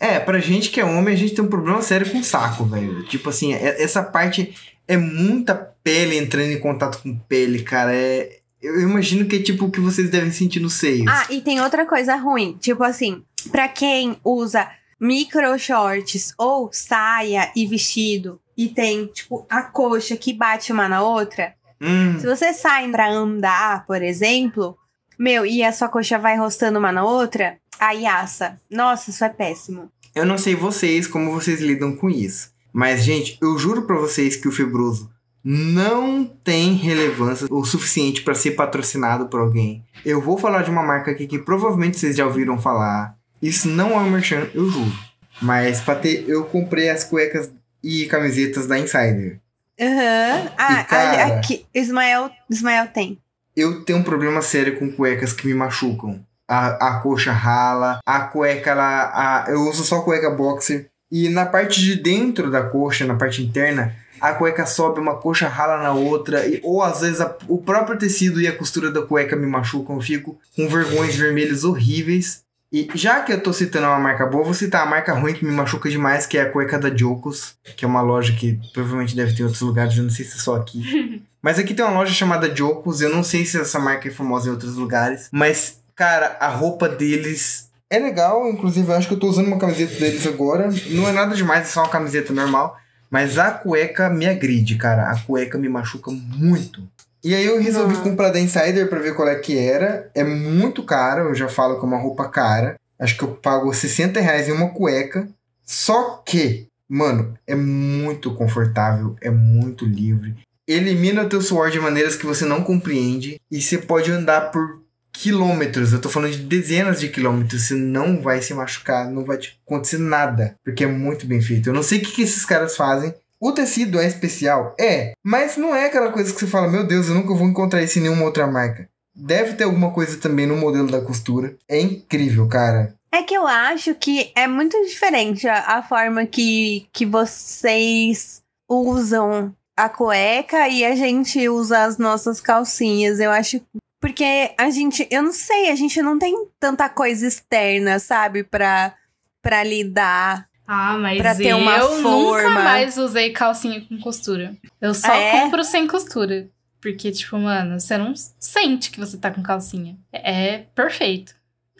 É, pra gente que é homem, a gente tem um problema sério com o saco, velho. Tipo assim, é- essa parte é muita pele entrando em contato com pele, cara. É. Eu imagino que é tipo o que vocês devem sentir nos seios. Ah, e tem outra coisa ruim. Tipo assim, pra quem usa micro shorts ou saia e vestido e tem, tipo, a coxa que bate uma na outra. Hum, Se você sai pra andar, por exemplo, meu, e a sua coxa vai rostando uma na outra, aí assa. Nossa, isso é péssimo. eu não sei vocês como vocês lidam com isso. Mas, gente, eu juro pra vocês que o febroso não tem relevância o suficiente pra ser patrocinado por alguém. Eu vou falar de uma marca aqui que provavelmente vocês já ouviram falar. Isso não é um merchan, eu juro. Mas pra ter, eu comprei as cuecas e camisetas da Insider. Aham. Ah, E, cara- aqui, Ismael, Ismael tem. Eu tenho um problema sério com cuecas que me machucam. A, a coxa rala, a cueca, ela, a, eu uso só cueca boxer. E na parte de dentro da coxa, na parte interna, a cueca sobe, uma coxa rala na outra. E, ou às vezes a- o próprio tecido e a costura da cueca me machucam. Eu fico com vergões vermelhos horríveis. E já que eu tô citando uma marca boa, vou citar a marca ruim que me machuca demais, que é a cueca da Jocos, que é uma loja que provavelmente deve ter em outros lugares, eu não sei se é só aqui. <laughs> Mas aqui tem uma loja chamada Jocos, eu não sei se essa marca é famosa em outros lugares, mas, cara, a roupa deles é legal, inclusive eu acho que eu tô usando uma camiseta deles agora. Não é nada demais, é só uma camiseta normal. Mas a cueca me agride, cara. A cueca me machuca muito. E aí eu resolvi Uhum. comprar da Insider pra ver qual é que era. É muito caro, eu já falo que é uma roupa cara. Acho que eu pago 60 reais em uma cueca. Só que, mano, é muito confortável, é muito livre. Elimina o teu suor de maneiras que você não compreende. E você pode andar por quilômetros. Eu tô falando de dezenas de quilômetros. Você não vai se machucar, não vai te acontecer nada. Porque é muito bem feito. Eu não sei o que, que esses caras fazem. O tecido é especial? É. Mas não é aquela coisa que você fala, meu Deus, eu nunca vou encontrar isso em nenhuma outra marca. Deve ter alguma coisa também no modelo da costura. É incrível, cara. É que eu acho que é muito diferente a, a forma que, que vocês usam a cueca e a gente usa as nossas calcinhas. Eu acho. Porque a gente. Eu não sei, a gente não tem tanta coisa externa, sabe? Pra, pra lidar. Ah, mas Pra ter eu uma nunca forma. mais usei calcinha com costura. Eu só é? compro sem costura. Porque, tipo, mano, você não sente que você tá com calcinha. É perfeito.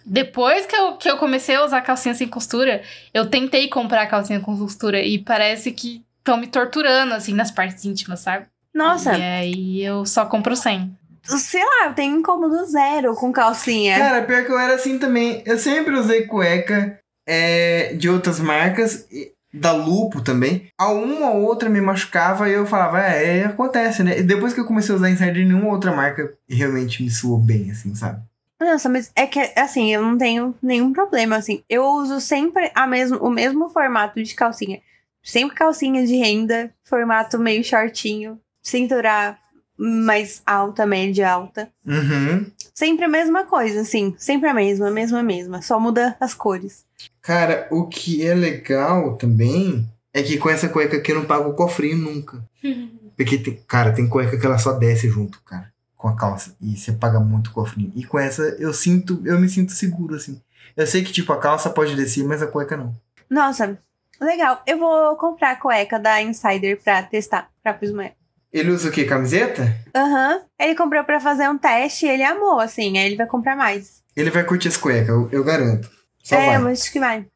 Depois que eu, que eu comecei a usar calcinha sem costura, eu tentei comprar calcinha com costura e parece que estão me torturando, assim, nas partes íntimas, sabe? Nossa, E aí eu só compro sem. sei lá, eu tenho incômodo zero com calcinha. Cara, pior que eu era assim também. Eu sempre usei cueca é, de outras marcas, da Lupo também. A uma ou outra me machucava e eu falava, é, é, acontece, né? E depois que eu comecei a usar Insider, nenhuma outra marca realmente me soou bem, assim, sabe? Nossa, mas é que, assim, eu não tenho nenhum problema, assim. Eu uso sempre a mesmo, o mesmo formato de calcinha. Sempre calcinha de renda, formato meio shortinho, cintura mais alta, média alta. Uhum. Sempre a mesma coisa, assim. Sempre a mesma, a mesma, a mesma. Só muda as cores. Cara, o que é legal também é que com essa cueca aqui eu não pago o cofrinho nunca. <laughs> Porque, tem, cara, tem cueca que ela só desce junto, cara, com a calça. E você paga muito cofrinho. E com essa eu sinto, eu me sinto seguro, assim. Eu sei que, tipo, a calça pode descer, mas a cueca não. Nossa, legal. Eu vou comprar a cueca da Insider pra testar, pra Prisma. Ele usa o quê? Camiseta? Aham. Ele comprou pra fazer um teste e ele amou, assim. Aí ele vai comprar mais. Ele vai curtir as cuecas, eu, eu garanto. Só é, vai. eu acho que vai.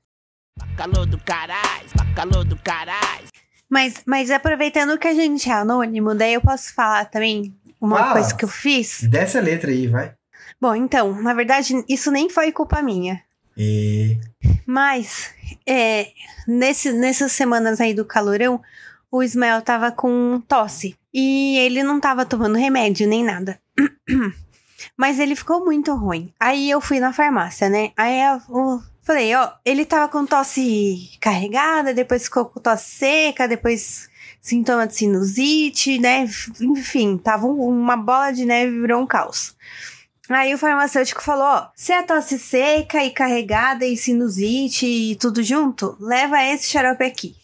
Calor do caralho, calor do caralho. Mas, mas aproveitando que a gente é anônimo, daí eu posso falar também uma Fala. coisa que eu fiz. Desce a letra aí, vai. Bom, então, na verdade, isso nem foi culpa minha. E... Mas, é, nesse, nessas semanas aí do calorão, o Ismael tava com tosse. E ele não tava tomando remédio nem nada. <clears throat> Mas ele ficou muito ruim. Aí eu fui na farmácia, né? Aí eu, falei, ó, ele tava com tosse carregada, depois ficou com tosse seca, depois sintoma de sinusite, né? Enfim, tava um- uma bola de neve, virou um caos. Aí o farmacêutico falou, ó, se é tosse seca e carregada e sinusite e tudo junto, leva esse xarope aqui.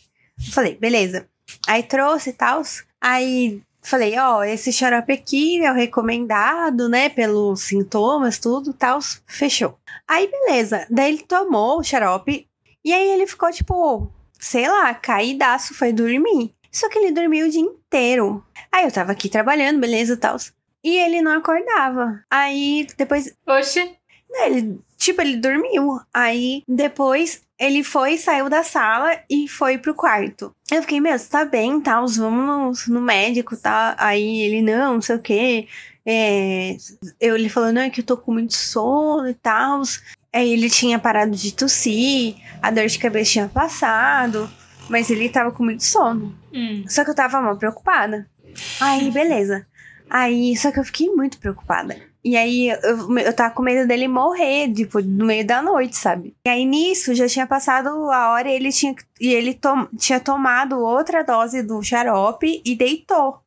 Eu falei, beleza. Aí trouxe e tal. Aí falei, ó, esse xarope aqui é o recomendado, né, pelos sintomas, tudo, tal. Fechou. Aí beleza. Daí ele tomou o xarope e aí ele ficou tipo, sei lá, caídaço, foi dormir. Só que ele dormiu o dia inteiro. Aí eu tava aqui trabalhando, beleza, tal. E ele não acordava. Aí depois Oxe, Ele, tipo, ele dormiu. Aí, depois, ele foi, saiu da sala e foi pro quarto. Eu fiquei, meu, você tá bem, tal, vamos no, no médico, tá? Aí ele, não, não sei o quê. É, eu, ele falou, não, é que eu tô com muito sono e tal. Aí ele tinha parado de tossir, a dor de cabeça tinha passado, mas ele tava com muito sono. hum, Só que eu tava mal preocupada. Aí, beleza. Aí, só que eu fiquei muito preocupada. E aí, eu, eu tava com medo dele morrer, tipo, no meio da noite, sabe? E aí, nisso, já tinha passado a hora e ele tinha, e ele tom, tinha tomado outra dose do xarope e deitou,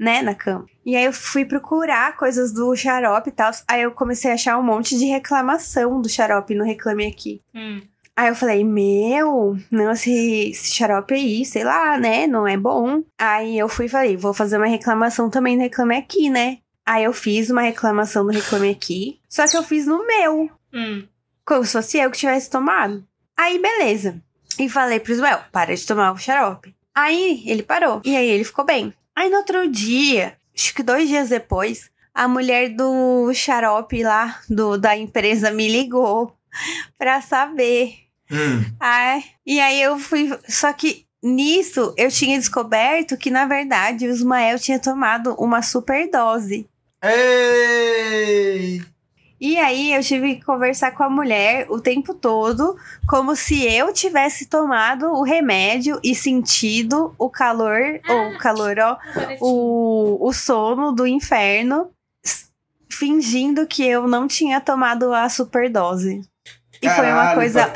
né, na cama. E aí, eu fui procurar coisas do xarope e tal. Aí, eu comecei a achar um monte de reclamação do xarope no Reclame Aqui. hum. Aí eu falei, meu, não, esse, esse xarope aí, sei lá, né? Não é bom. Aí eu fui e falei, vou fazer uma reclamação também no Reclame Aqui, né? Aí eu fiz uma reclamação no Reclame Aqui, só que eu fiz no meu, Hum. como se fosse eu que tivesse tomado. Aí, beleza. E falei pro Ismael, para de tomar o xarope. Aí ele parou, e aí ele ficou bem. Aí no outro dia, acho que dois dias depois, a mulher do xarope lá, do, da empresa, me ligou <laughs> pra saber Hum. Ai, e aí eu fui. Só que nisso, eu tinha descoberto que, na verdade, o Ismael tinha tomado uma superdose. Ei! E aí eu tive que conversar com a mulher o tempo todo, como se eu tivesse tomado o remédio e sentido o calor, ou o calor, ó, o, o sono do inferno, fingindo que eu não tinha tomado a superdose. E foi uma Caralho, coisa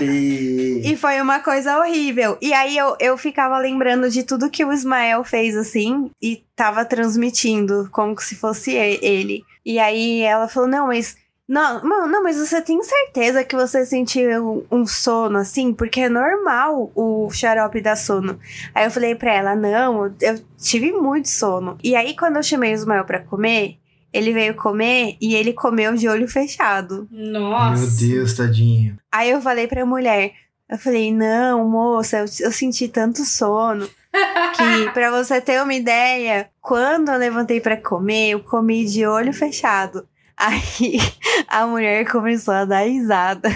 e foi uma coisa horrível. E aí eu, eu ficava lembrando de tudo que o Ismael fez assim e tava transmitindo como se fosse ele. E aí ela falou: Não, mas. Não, não, mas você tem certeza que você sentiu um, um sono assim? Porque é normal o xarope dar sono. Aí eu falei pra ela: Não, eu tive muito sono. E aí quando eu chamei o Ismael pra comer, ele veio comer e ele comeu de olho fechado. Nossa. Meu Deus, tadinho. Aí eu falei pra mulher, eu falei, não, moça, eu, eu senti tanto sono <laughs> que, pra você ter uma ideia, quando eu levantei pra comer, eu comi de olho fechado. Aí <laughs> a mulher começou a dar risada.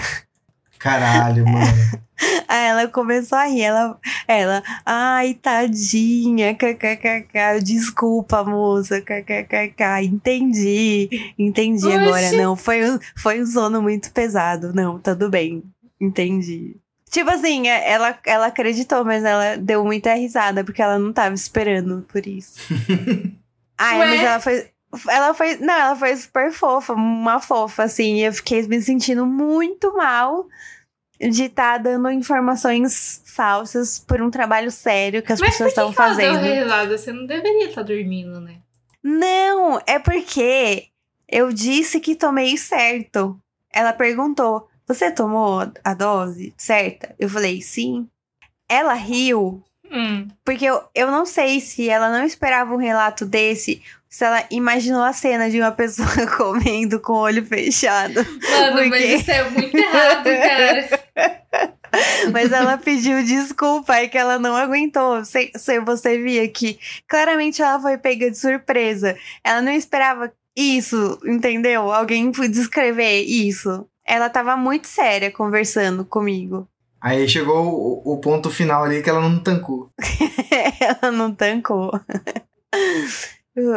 Caralho, mano. <laughs> Aí ela começou a rir. Ela, ela ai, tadinha, kkkk. Desculpa, moça, kkkk. Entendi, entendi Oxi. agora. Não, foi um, foi um sono muito pesado. Não, tudo bem, entendi. Tipo assim, é- ela, ela acreditou, mas ela deu muita risada, porque ela não tava esperando por isso. <laughs> Ai, Ué? mas ela foi. Ela foi. Não, ela foi super fofa, uma fofa, assim. Eu fiquei me sentindo muito mal de estar dando informações falsas por um trabalho sério que as Mas pessoas estão fazendo. risada? Você não deveria estar dormindo, né? Não, é porque eu disse que tomei certo. Ela perguntou: Você tomou a dose certa? Eu falei: Sim. Ela riu, Hum. porque eu, eu não sei se ela não esperava um relato desse, se ela imaginou a cena de uma pessoa <laughs> comendo com o olho fechado. Mano, Por mas isso é muito errado, cara. <laughs> Mas ela pediu desculpa aí que ela não aguentou. Se, se você via que claramente ela foi pega de surpresa. Ela não esperava isso, entendeu? Alguém foi descrever isso. Ela tava muito séria conversando comigo. Aí chegou o, o ponto final ali que ela não tancou. <laughs> ela não tancou.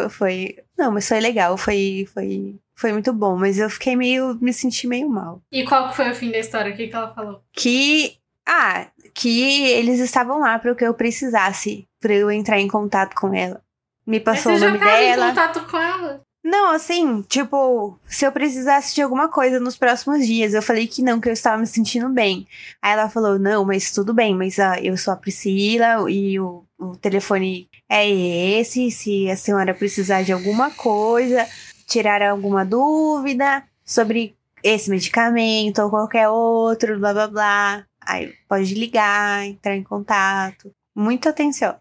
Foi. Não, mas foi legal. Foi, foi, foi muito bom. Mas eu fiquei meio. Me senti meio mal. E qual foi o fim da história? O que, que ela falou? que ah, que eles estavam lá para o que eu precisasse, para eu entrar em contato com ela. Me passou Mas o você nome já tava em dela. contato com ela? Não, assim, tipo, se eu precisasse de alguma coisa nos próximos dias, eu falei que não, que eu estava me sentindo bem. Aí ela falou: "Não, mas tudo bem, mas ah, eu sou a Priscila e o, o telefone é esse, se a senhora precisar de alguma coisa, tirar alguma dúvida sobre esse medicamento ou qualquer outro, blá blá blá. Aí pode ligar, entrar em contato. Muito atenciosa.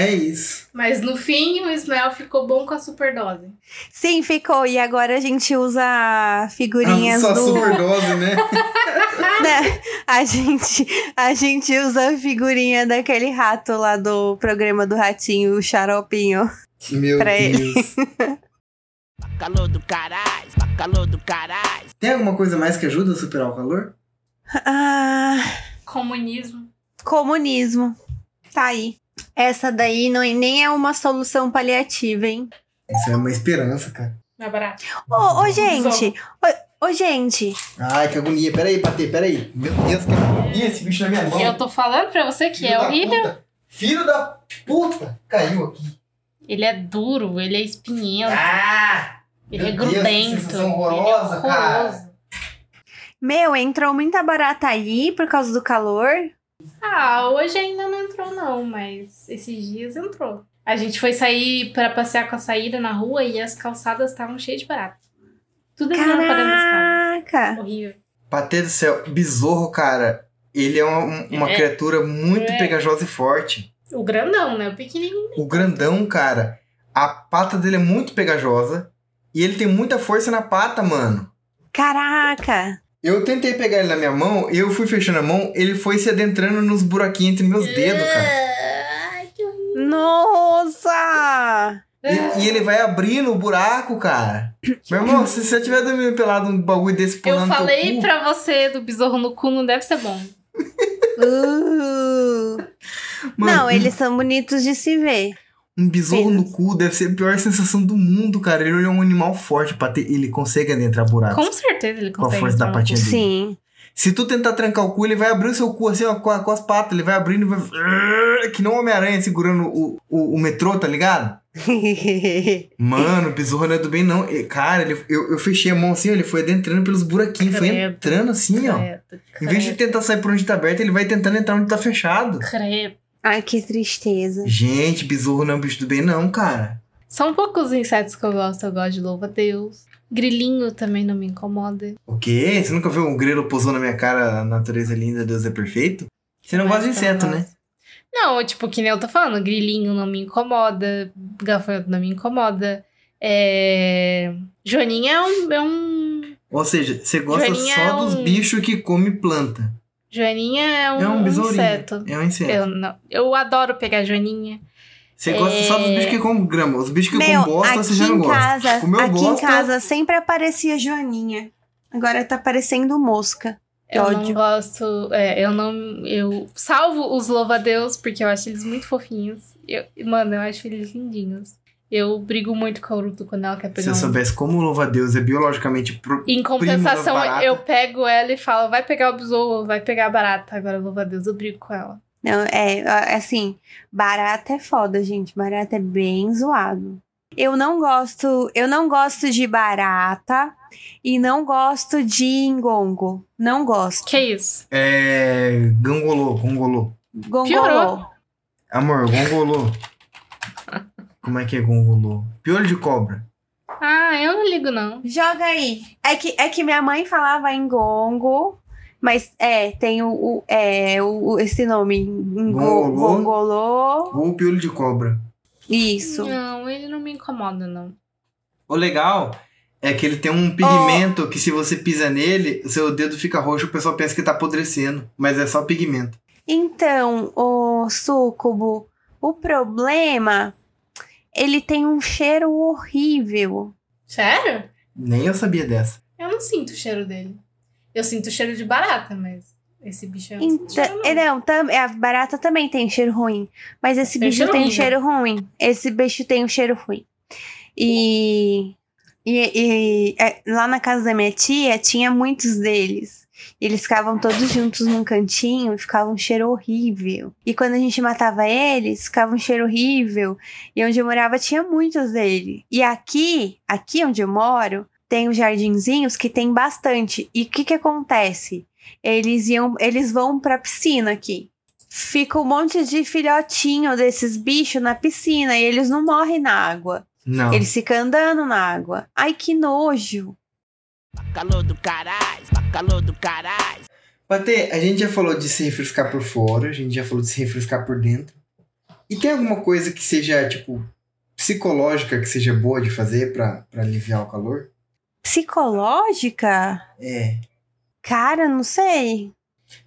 É isso. Mas no fim, o Ismael ficou bom com a superdose. Sim, ficou. E agora a gente usa figurinhas Só do. superdose, né? <laughs> né? A gente, a gente usa a figurinha daquele rato lá do programa do Ratinho, o Xaropinho. Meu Pra Deus. Calor do caralho, calor do caralho. Tem alguma coisa mais que ajuda a superar o calor? Ah, Comunismo. comunismo. Tá aí. Essa daí não, nem é uma solução paliativa, hein? Isso é uma esperança, cara. Mais barato. Ô, ô, gente! Ô, ô, gente! Ai, que agonia. Peraí, Patê, peraí. Meu Deus, que agonia esse bicho na minha mão. Eu tô falando pra você que Filho é horrível. puta. Filho da puta! Caiu aqui. Ele é duro, ele é espinhento, Ah! ele é meu Deus, que grudento. sensação ele é horrorosa, cara. horroroso. Meu, entrou muita barata aí por causa do calor. Ah, hoje ainda não entrou, não, mas esses dias entrou. A gente foi sair pra passear com a saída na rua e as calçadas estavam cheias de barata. Tudo entrando pra dentro das casas. Caraca! Horrível. Patê do céu, besouro, cara. Ele é uma, uma É. criatura muito É. pegajosa e forte. O grandão, né? O pequenininho. O grandão, cara, a pata dele é muito pegajosa. E ele tem muita força na pata, mano. Caraca! Eu tentei pegar ele na minha mão, eu fui fechando a mão, ele foi se adentrando nos buraquinhos entre meus dedos, cara. Ai, que horrível. Nossa! E, e ele vai abrindo o buraco, cara. Meu irmão, se você tiver dormindo pelado um bagulho desse Eu pulando no teu falei cu, pra você do besouro no cu não deve ser bom. Uh. Mano, não, eles são bonitos de se ver. Um besouro no cu deve ser a pior sensação do mundo, cara. Ele é um animal forte pra ter. Ele consegue adentrar buracos. Com certeza ele Com a consegue. força da patinha dele. Sim. Se tu tentar trancar o cu, ele vai abrir o seu cu assim, ó, com, a- com as patas. Ele vai abrindo e vai. <laughs> Que não Homem-Aranha segurando o, o, o metrô, tá ligado? <laughs> Mano, o besouro não é do bem, não. Cara, ele, eu, eu fechei a mão assim, ó, ele foi adentrando pelos buraquinhos. Foi Credo. entrando assim, ó. Credo, Em vez de credo, tentar sair por onde tá aberto, ele vai tentando entrar onde tá fechado. credo. Ai, que tristeza. Gente, besouro não é um bicho do bem, não, cara. São poucos insetos que eu gosto. Eu gosto de louva-a-Deus. Grilinho também não me incomoda. O quê? Você nunca viu um grilo pousou na minha cara, a natureza é linda, Deus é perfeito? Você não gosta de eu inseto, não né? Não, tipo, que nem eu tô falando, grilinho não me incomoda, gafanhoto não me incomoda. É... Joaninha é um, é um. Ou seja, você gosta Joaninha só é dos um- bichos que come planta. Joaninha é um, É um inseto. É um inseto. Eu, não, eu adoro pegar joaninha. Você gosta só dos É. bichos que comem grama. Os bichos que Meu, comem bosta, você aqui já não em gosta. casa, Comeu aqui em bosta- casa sempre aparecia Joaninha. Agora tá parecendo mosca. Eu ódio. não gosto. é, eu não. Eu salvo os louva-a-Deus porque eu acho eles muito fofinhos. Eu, mano, eu acho eles lindinhos. Eu brigo muito com a Uruto quando ela quer Se pegar eu um. soubesse como o louva-a-deus é biologicamente... Pro... Em compensação, eu pego ela e falo, vai pegar o besouro, vai pegar a barata. Agora, louva-a-Deus, eu brigo com ela. Não, é, é, assim, barata é foda, gente. Barata é bem zoado. Eu não gosto, eu não gosto de barata e não gosto de engongo. Não gosto. Que isso? É... Gangolô, gongolô. Gongolô. Piorou. Amor, gongolô. Como é que é gongolô? Piolho de cobra. Ah, eu não ligo, não. Joga aí. É que, é que minha mãe falava em gongo, mas é, tem o, o- é, o, esse nome. Ngo- Gongolô. Gongolô. Ou piolho de cobra. Isso. Não, ele não me incomoda, não. O legal é que ele tem um pigmento que se você pisa nele, o seu dedo fica roxo, o pessoal pensa que tá apodrecendo. Mas é só pigmento. Então, o súcubo, o problema, ele tem um cheiro horrível. Sério? Nem eu sabia dessa. Eu não sinto o cheiro dele. Eu sinto o cheiro de barata, mas esse bicho eu não sinto Então, cheiro, é, não. não, tam- a barata também tem cheiro ruim. Mas esse Tem bicho cheiro tem horrível. cheiro ruim. Esse bicho tem um cheiro ruim. E, e, e, é, lá na casa da minha tia tinha muitos deles. Eles ficavam todos juntos num cantinho e ficava um cheiro horrível. E quando a gente matava eles, ficava um cheiro horrível. E onde eu morava tinha muitos deles. E aqui, aqui onde eu moro, tem os jardinzinhos que tem bastante. E o que que acontece? Eles iam, eles vão pra piscina aqui. Fica um monte de filhotinho desses bichos na piscina e eles não morrem na água. Não. Eles ficam andando na água. Ai, que nojo. Calor do caralho, calor do caralho. Patê, a gente já falou de se refrescar por fora, a gente já falou de se refrescar por dentro. E tem alguma coisa que seja, tipo, psicológica, que seja boa de fazer pra, pra aliviar o calor? Psicológica? É. Cara, não sei.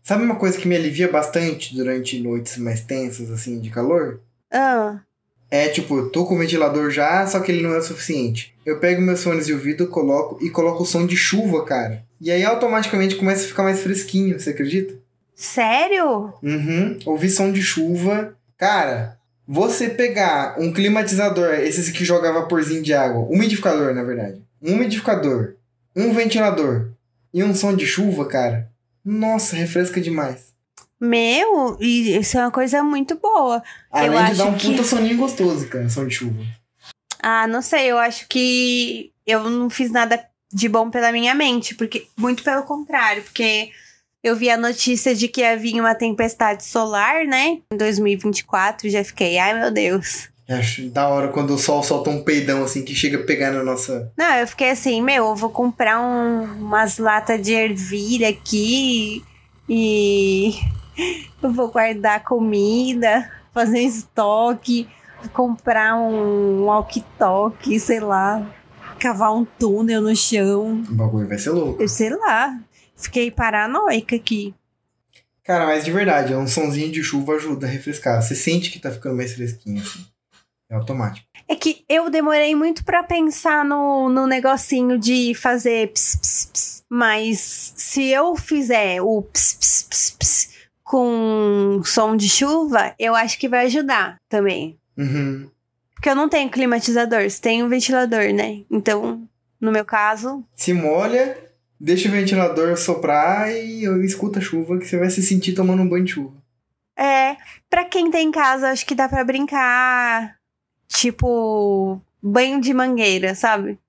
Sabe uma coisa que me alivia bastante durante noites mais tensas, assim, de calor? Ah, É tipo, eu tô com o ventilador já, só que ele não é o suficiente. Eu pego meus fones de ouvido, coloco e coloco o som de chuva, cara. E aí automaticamente começa a ficar mais fresquinho, você acredita? sério? Uhum. Ouvir som de chuva. Cara, você pegar um climatizador, esses que joga vaporzinho de água, umidificador, na verdade. Um umidificador, um ventilador e um som de chuva, cara. Nossa, refresca demais. Meu, isso é uma coisa muito boa. Além Eu de dar um puta que- soninho gostoso, cara, som de chuva. Ah, não sei, eu acho que eu não fiz nada de bom pela minha mente, porque muito pelo contrário, porque eu vi a notícia de que havia uma tempestade solar, né? Em 2024, e já fiquei, ai meu Deus. Eu acho da hora quando o sol solta um peidão assim que chega a pegar na nossa. Não, eu fiquei assim, meu, eu vou comprar um- umas latas de ervilha aqui e eu vou guardar comida, fazer estoque, comprar um walkie-talkie, sei lá, cavar um túnel no chão, O bagulho vai ser louco. eu sei lá. Fiquei paranoica aqui. Cara, mas de verdade, um sonzinho de chuva ajuda a refrescar. Você sente que tá ficando mais fresquinho assim. É automático. É que eu demorei muito pra pensar no, no negocinho de fazer ps, ps, ps. Mas se eu fizer o ps, ps, ps, ps com som de chuva, eu acho que vai ajudar também. Uhum. Porque eu não tenho climatizador, você tem um ventilador, né? Então, no meu caso, Se molha, deixa o ventilador soprar e escuta a chuva que você vai se sentir tomando um banho de chuva. é. Pra quem tem em casa, acho que dá pra brincar. Tipo, banho de mangueira, sabe?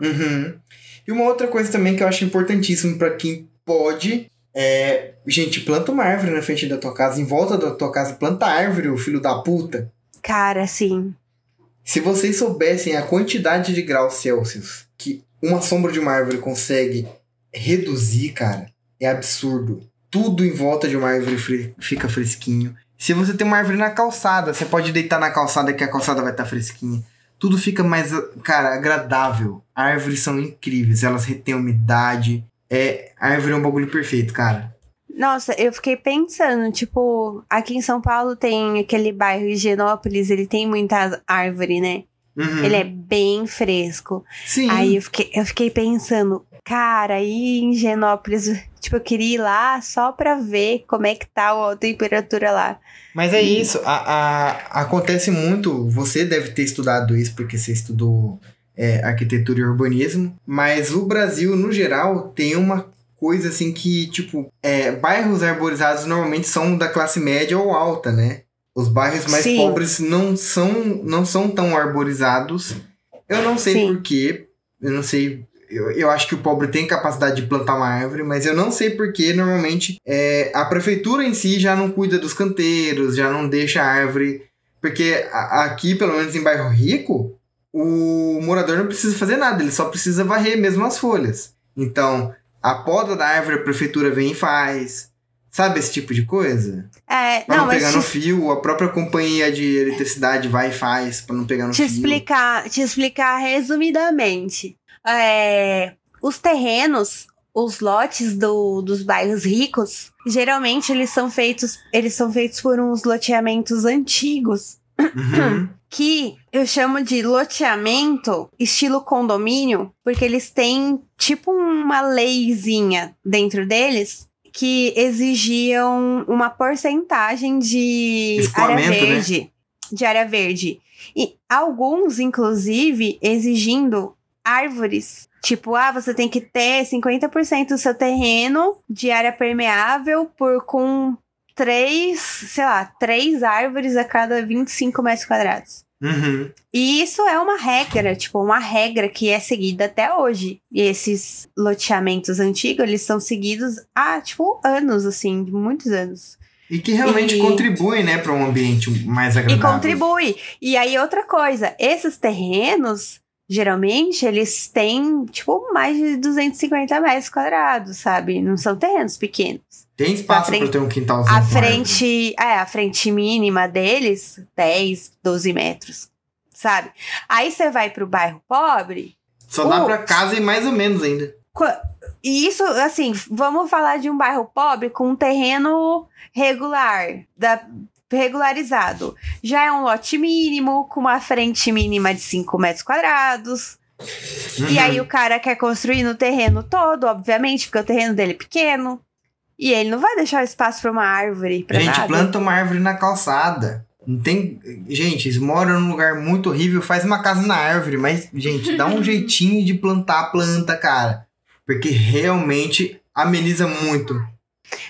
Uhum. E uma outra coisa também que eu acho importantíssimo pra quem pode é. Gente, planta uma árvore na frente da tua casa, em volta da tua casa, planta árvore, o filho da puta. Cara, assim. Se vocês soubessem a quantidade de graus Celsius que uma sombra de uma árvore consegue reduzir, cara, é absurdo. Tudo em volta de uma árvore fre- fica fresquinho. Se você tem uma árvore na calçada, você pode deitar na calçada que a calçada vai estar fresquinha. Tudo fica mais, cara, agradável. Árvores são incríveis, elas retêm umidade. É, árvore é um bagulho perfeito, cara. Nossa, eu fiquei pensando, tipo, aqui em São Paulo tem aquele bairro Higienópolis, ele tem muita árvore, né? Uhum. Ele é bem fresco. Sim. Aí eu fiquei, eu fiquei pensando, cara, aí em Higienópolis, tipo, eu queria ir lá só pra ver como é que tá a temperatura lá. Mas é isso, a, a- acontece muito, você deve ter estudado isso porque você estudou é, arquitetura e urbanismo, mas o Brasil, no geral, tem uma coisa assim que, tipo, é, bairros arborizados normalmente são da classe média ou alta, né? Os bairros mais Sim. pobres não são, não são tão arborizados. Eu não sei porquê, eu não sei eu, eu acho que o pobre tem capacidade de plantar uma árvore, mas eu não sei porque normalmente é, a prefeitura em si já não cuida dos canteiros, já não deixa a árvore. Porque a- aqui, pelo menos em bairro rico, o morador não precisa fazer nada, ele só precisa varrer mesmo as folhas. Então, a poda da árvore a prefeitura vem e faz. Sabe esse tipo de coisa? É, Pra não, não, pegar te, no fio, a própria companhia de eletricidade vai e faz pra não pegar no te fio. explicar, te explicar resumidamente. É, os terrenos, os lotes do- dos bairros ricos, geralmente eles são feitos, eles são feitos por uns loteamentos antigos. Uhum. <clears throat> que eu chamo de loteamento estilo condomínio, porque eles têm tipo uma leizinha dentro deles que exigiam uma porcentagem de área né? verde, de área verde. E alguns, inclusive, exigindo árvores. Tipo, ah, você tem que ter 50% do seu terreno de área permeável por com três, sei lá, três árvores a cada 25 metros quadrados. Uhum. E isso é uma regra, tipo, uma regra que é seguida até hoje. E esses loteamentos antigos, eles são seguidos há, tipo, anos, assim, muitos anos. E que realmente E- contribui, né, para um ambiente mais E agradável. contribui. E aí, outra coisa, esses terrenos, geralmente, eles têm, tipo, mais de 250 metros quadrados, sabe? Não são terrenos pequenos. Tem espaço para ter um quintalzinho. A frente, é, a frente mínima deles, 10, 12 metros, sabe? Aí você vai pro bairro pobre, Só dá pra casa e mais ou menos ainda. E isso, assim, vamos falar de um bairro pobre com um terreno regular, da, regularizado. Já é um lote mínimo, com uma frente mínima de 5 metros quadrados. Uhum. E aí o cara quer construir no terreno todo, obviamente, porque o terreno dele é pequeno. E ele não vai deixar espaço pra uma árvore, pra Gente, nada. planta uma árvore na calçada. Não tem. Gente, eles moram num lugar muito horrível, faz uma casa na árvore, mas, gente, dá um <laughs> jeitinho de plantar a planta, cara. Porque realmente ameniza muito.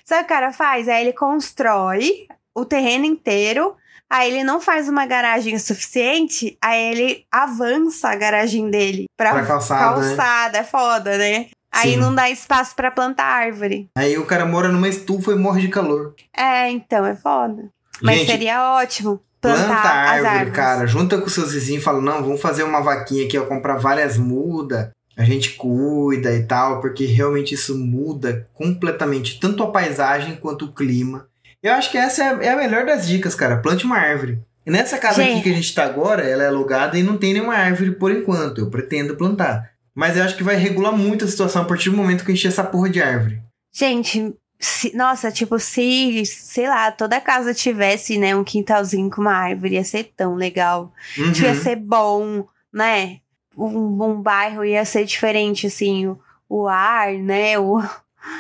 Sabe o que o cara faz? Aí ele constrói o terreno inteiro, aí ele não faz uma garagem suficiente, aí ele avança a garagem dele pra, Pra calçada, né? calçada. É foda, né? Aí Sim. não dá espaço pra plantar árvore. Aí o cara mora numa estufa e morre de calor. É, então, é foda. Mas Gente, seria ótimo plantar Planta árvore, árvores. cara. Junta com seus vizinhos e fala: não, vamos fazer uma vaquinha aqui, ó, comprar várias mudas. A gente cuida e tal, porque realmente isso muda completamente tanto a paisagem quanto o clima. Eu acho que essa é a, é a melhor das dicas, cara. Plante uma árvore. E nessa casa aqui que a gente tá agora, ela é alugada e não tem nenhuma árvore por enquanto. Eu pretendo plantar. Mas eu acho que vai regular muito a situação a partir do momento que eu encher essa porra de árvore. Gente, se- nossa, tipo, se, sei lá, toda casa tivesse, né, um quintalzinho com uma árvore, ia ser tão legal. Uhum. Tipo, ia ser bom, né? Um, um bairro ia ser diferente, assim, o, o ar, né? O,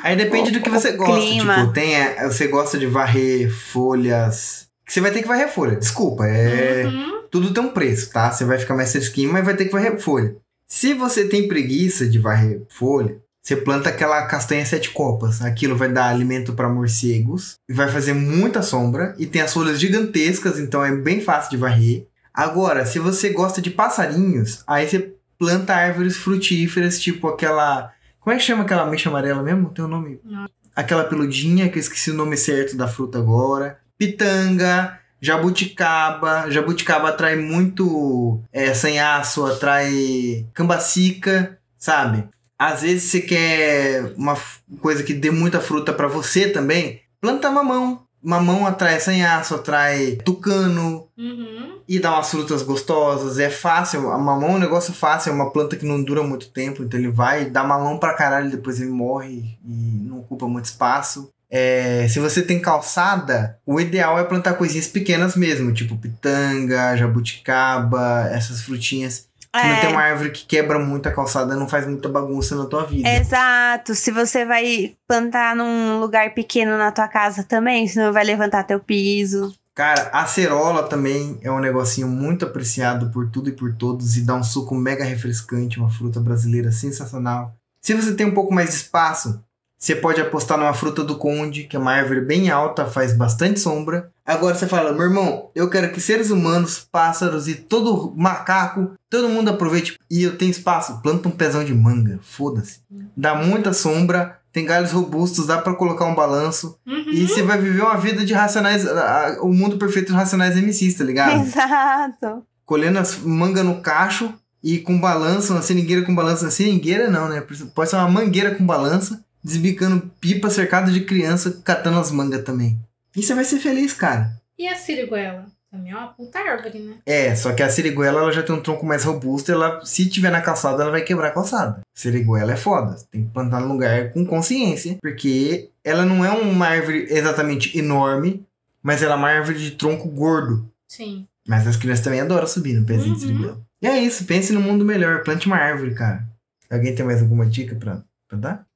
Aí depende O- do que você gosta. clima. Tipo, tem, você gosta de varrer folhas. Você vai ter que varrer folha. Desculpa, é. Uhum. Tudo tem um preço, tá? Você vai ficar mais fresquinho, mas vai ter que varrer folha. Se você tem preguiça de varrer folha, você planta aquela castanha sete copas. Aquilo vai dar alimento para morcegos e vai fazer muita sombra e tem as folhas gigantescas, então é bem fácil de varrer. Agora, se você gosta de passarinhos, aí você planta árvores frutíferas, tipo aquela. Como é que chama aquela mexa amarela mesmo? Tem um nome. Não. Aquela peludinha, que eu esqueci o nome certo da fruta agora. Pitanga, jabuticaba. Jabuticaba atrai muito é, sanhaço, atrai cambacica, sabe? Às vezes você quer uma coisa que dê muita fruta pra você também. Planta mamão. Mamão atrai sanhaço, atrai tucano, Uhum. e dá umas frutas gostosas. É fácil. A mamão é um negócio fácil, é uma planta que não dura muito tempo. Então ele vai, dá mamão pra caralho, depois ele morre e não ocupa muito espaço. É, se você tem calçada, o ideal é plantar coisinhas pequenas mesmo, tipo pitanga, jabuticaba, essas frutinhas. Não tem uma árvore que quebra muito a calçada, não faz muita bagunça na tua vida. Exato. Se você vai plantar num lugar pequeno na tua casa também, senão vai levantar teu piso. Cara, acerola também é um negocinho muito apreciado por tudo e por todos e dá um suco mega refrescante, uma fruta brasileira sensacional. Se você tem um pouco mais de espaço, você pode apostar numa fruta do conde, que é uma árvore bem alta, faz bastante sombra. Agora você fala, meu irmão, eu quero que seres humanos, pássaros e todo macaco, todo mundo aproveite e eu tenho espaço, planta um pezão de manga, foda-se. Dá muita sombra, tem galhos robustos, dá pra colocar um balanço. Uhum. E você vai viver uma vida de racionais. O mundo perfeito de racionais MCs, tá ligado? <laughs> Exato. Colhendo as manga no cacho e com balança, uma seringueira com balança. Seringueira não, né? Pode ser uma mangueira com balança, desbicando pipa cercado de criança, catando as mangas também. E você vai ser feliz, cara. E a siriguela? Também é uma puta árvore, né? É, só que a siriguela ela já tem um tronco mais robusto, ela, se tiver na calçada, ela vai quebrar a calçada. Siriguela é foda, tem que plantar no lugar com consciência, porque ela não é uma árvore exatamente enorme, mas ela é uma árvore de tronco gordo. Sim. Mas as crianças também adoram subir no pezinho de Uhum. siriguela. E é isso, pense no mundo melhor, plante uma árvore, cara. Alguém tem mais alguma dica pra, pra dar?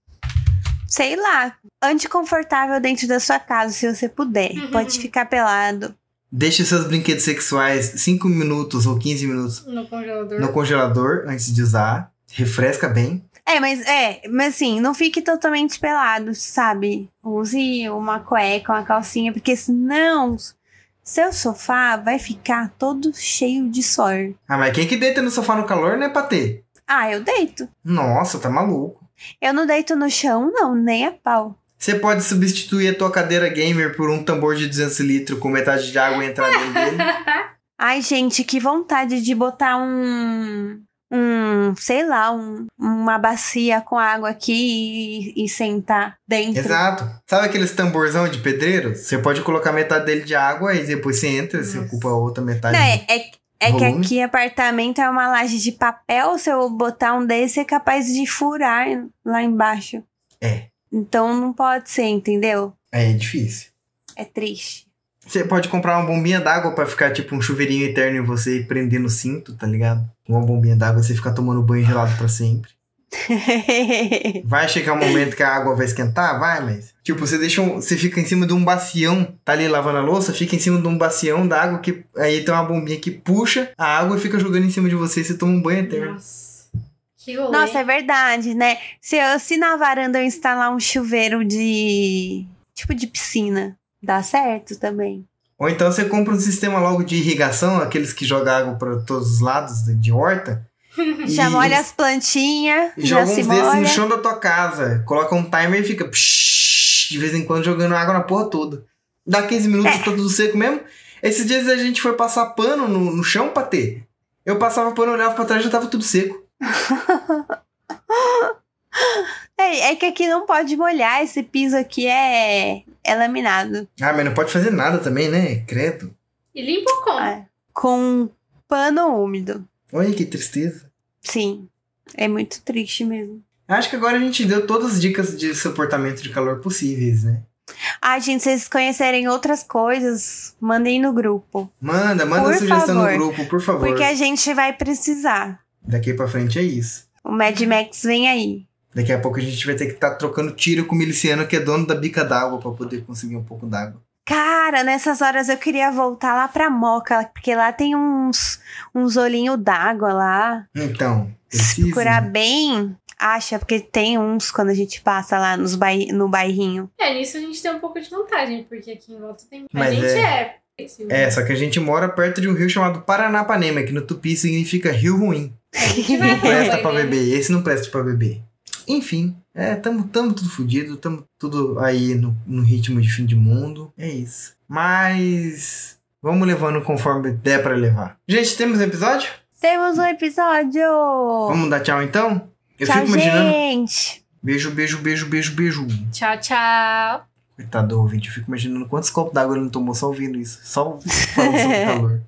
Sei lá. Ande confortável dentro da sua casa, se você puder. Uhum. Pode ficar pelado. Deixe seus brinquedos sexuais 5 minutos ou 15 minutos No congelador. no congelador antes de usar. Refresca bem. É, mas é, mas assim, não fique totalmente pelado, sabe? Use uma cueca, uma calcinha, porque senão seu sofá vai ficar todo cheio de suor. Ah, mas quem que deita no sofá no calor não é pra ter. Ah, eu deito. Nossa, tá maluco. Eu não deito no chão, não, nem a pau. Você pode substituir a tua cadeira gamer por um tambor de 200 litros com metade de água e entrar <laughs> dentro dele. Ai, gente, que vontade de botar um. Um, sei lá, um, uma bacia com água aqui e, e sentar dentro. Exato. Sabe aqueles tamborzão de pedreiro? Você pode colocar metade dele de água e depois você entra, você Nossa. ocupa a outra metade. Não, é, é, é que Volume. aqui apartamento é uma laje de papel. Se eu botar um desse, é capaz de furar lá embaixo. É. Então não pode ser, entendeu? É difícil. É triste. Você pode comprar uma bombinha d'água pra ficar tipo um chuveirinho eterno em você prender no cinto, tá ligado? Uma bombinha d'água você fica tomando banho gelado pra sempre. <laughs> Vai chegar um momento que a água vai esquentar? Vai, mas. Tipo, você deixa um, Você fica em cima de um bacião, tá ali lavando a louça, fica em cima de um bacião da água que. Aí tem uma bombinha que puxa a água e fica jogando em cima de você e você toma um banho eterno. Nossa. Nossa, é verdade, né? Se, eu, se na varanda eu instalar um chuveiro de. tipo de piscina, dá certo também. Ou então você compra um sistema logo de irrigação, aqueles que jogam água pra todos os lados de horta. Já e- molha as plantinhas, E já joga se uns desses molha. no chão da tua casa. Coloca um timer e fica psh, de vez em quando jogando água na porra toda. Dá 15 minutos, É. tá tudo seco mesmo. Esses dias a gente foi passar pano no, no chão pra ter. Eu passava pano, olhava pra trás e já tava tudo seco. <laughs> É, é que aqui não pode molhar, esse piso aqui é, é laminado. Ah, mas não pode fazer nada também, né? Credo. E limpa como? É, com pano úmido. Olha que tristeza. Sim, é muito triste mesmo. Acho que agora a gente deu todas as dicas de suportamento de calor possíveis, né? Ah, gente, se vocês conhecerem outras coisas, mandem no grupo. Manda, manda Por sugestão favor. no grupo, por favor. Porque a gente vai precisar. Daqui pra frente é isso. O Mad Max vem aí. Daqui a pouco a gente vai ter que estar trocando tiro com o miliciano que é dono da bica d'água pra poder conseguir um pouco d'água. Cara, nessas horas eu queria voltar lá pra Moca, porque lá tem uns, uns olhinhos d'água lá. Então, Se precisa. procurar bem, acha, porque tem uns quando a gente passa lá nos bai no bairrinho. É, nisso a gente tem um pouco de vantagem, porque aqui em volta tem. Mas a gente é- é. É, só que a gente mora perto de um rio chamado Paranapanema, que no tupi significa rio ruim. Vai Não presta <laughs> pra beber. Esse não presta pra beber. Enfim, é, tamo, tamo tudo fudido, tamo tudo aí no, no ritmo de fim de mundo. É isso. Mas vamos levando conforme der pra levar. Gente, temos episódio? Temos um episódio! Vamos dar tchau então? Eu Tchau, fico imaginando. gente! Beijo, beijo, beijo, beijo, beijo. Tchau, tchau. Coitado do ouvinte, eu fico imaginando quantos copos d'água ele não tomou só ouvindo isso. Só falando sobre <laughs> calor.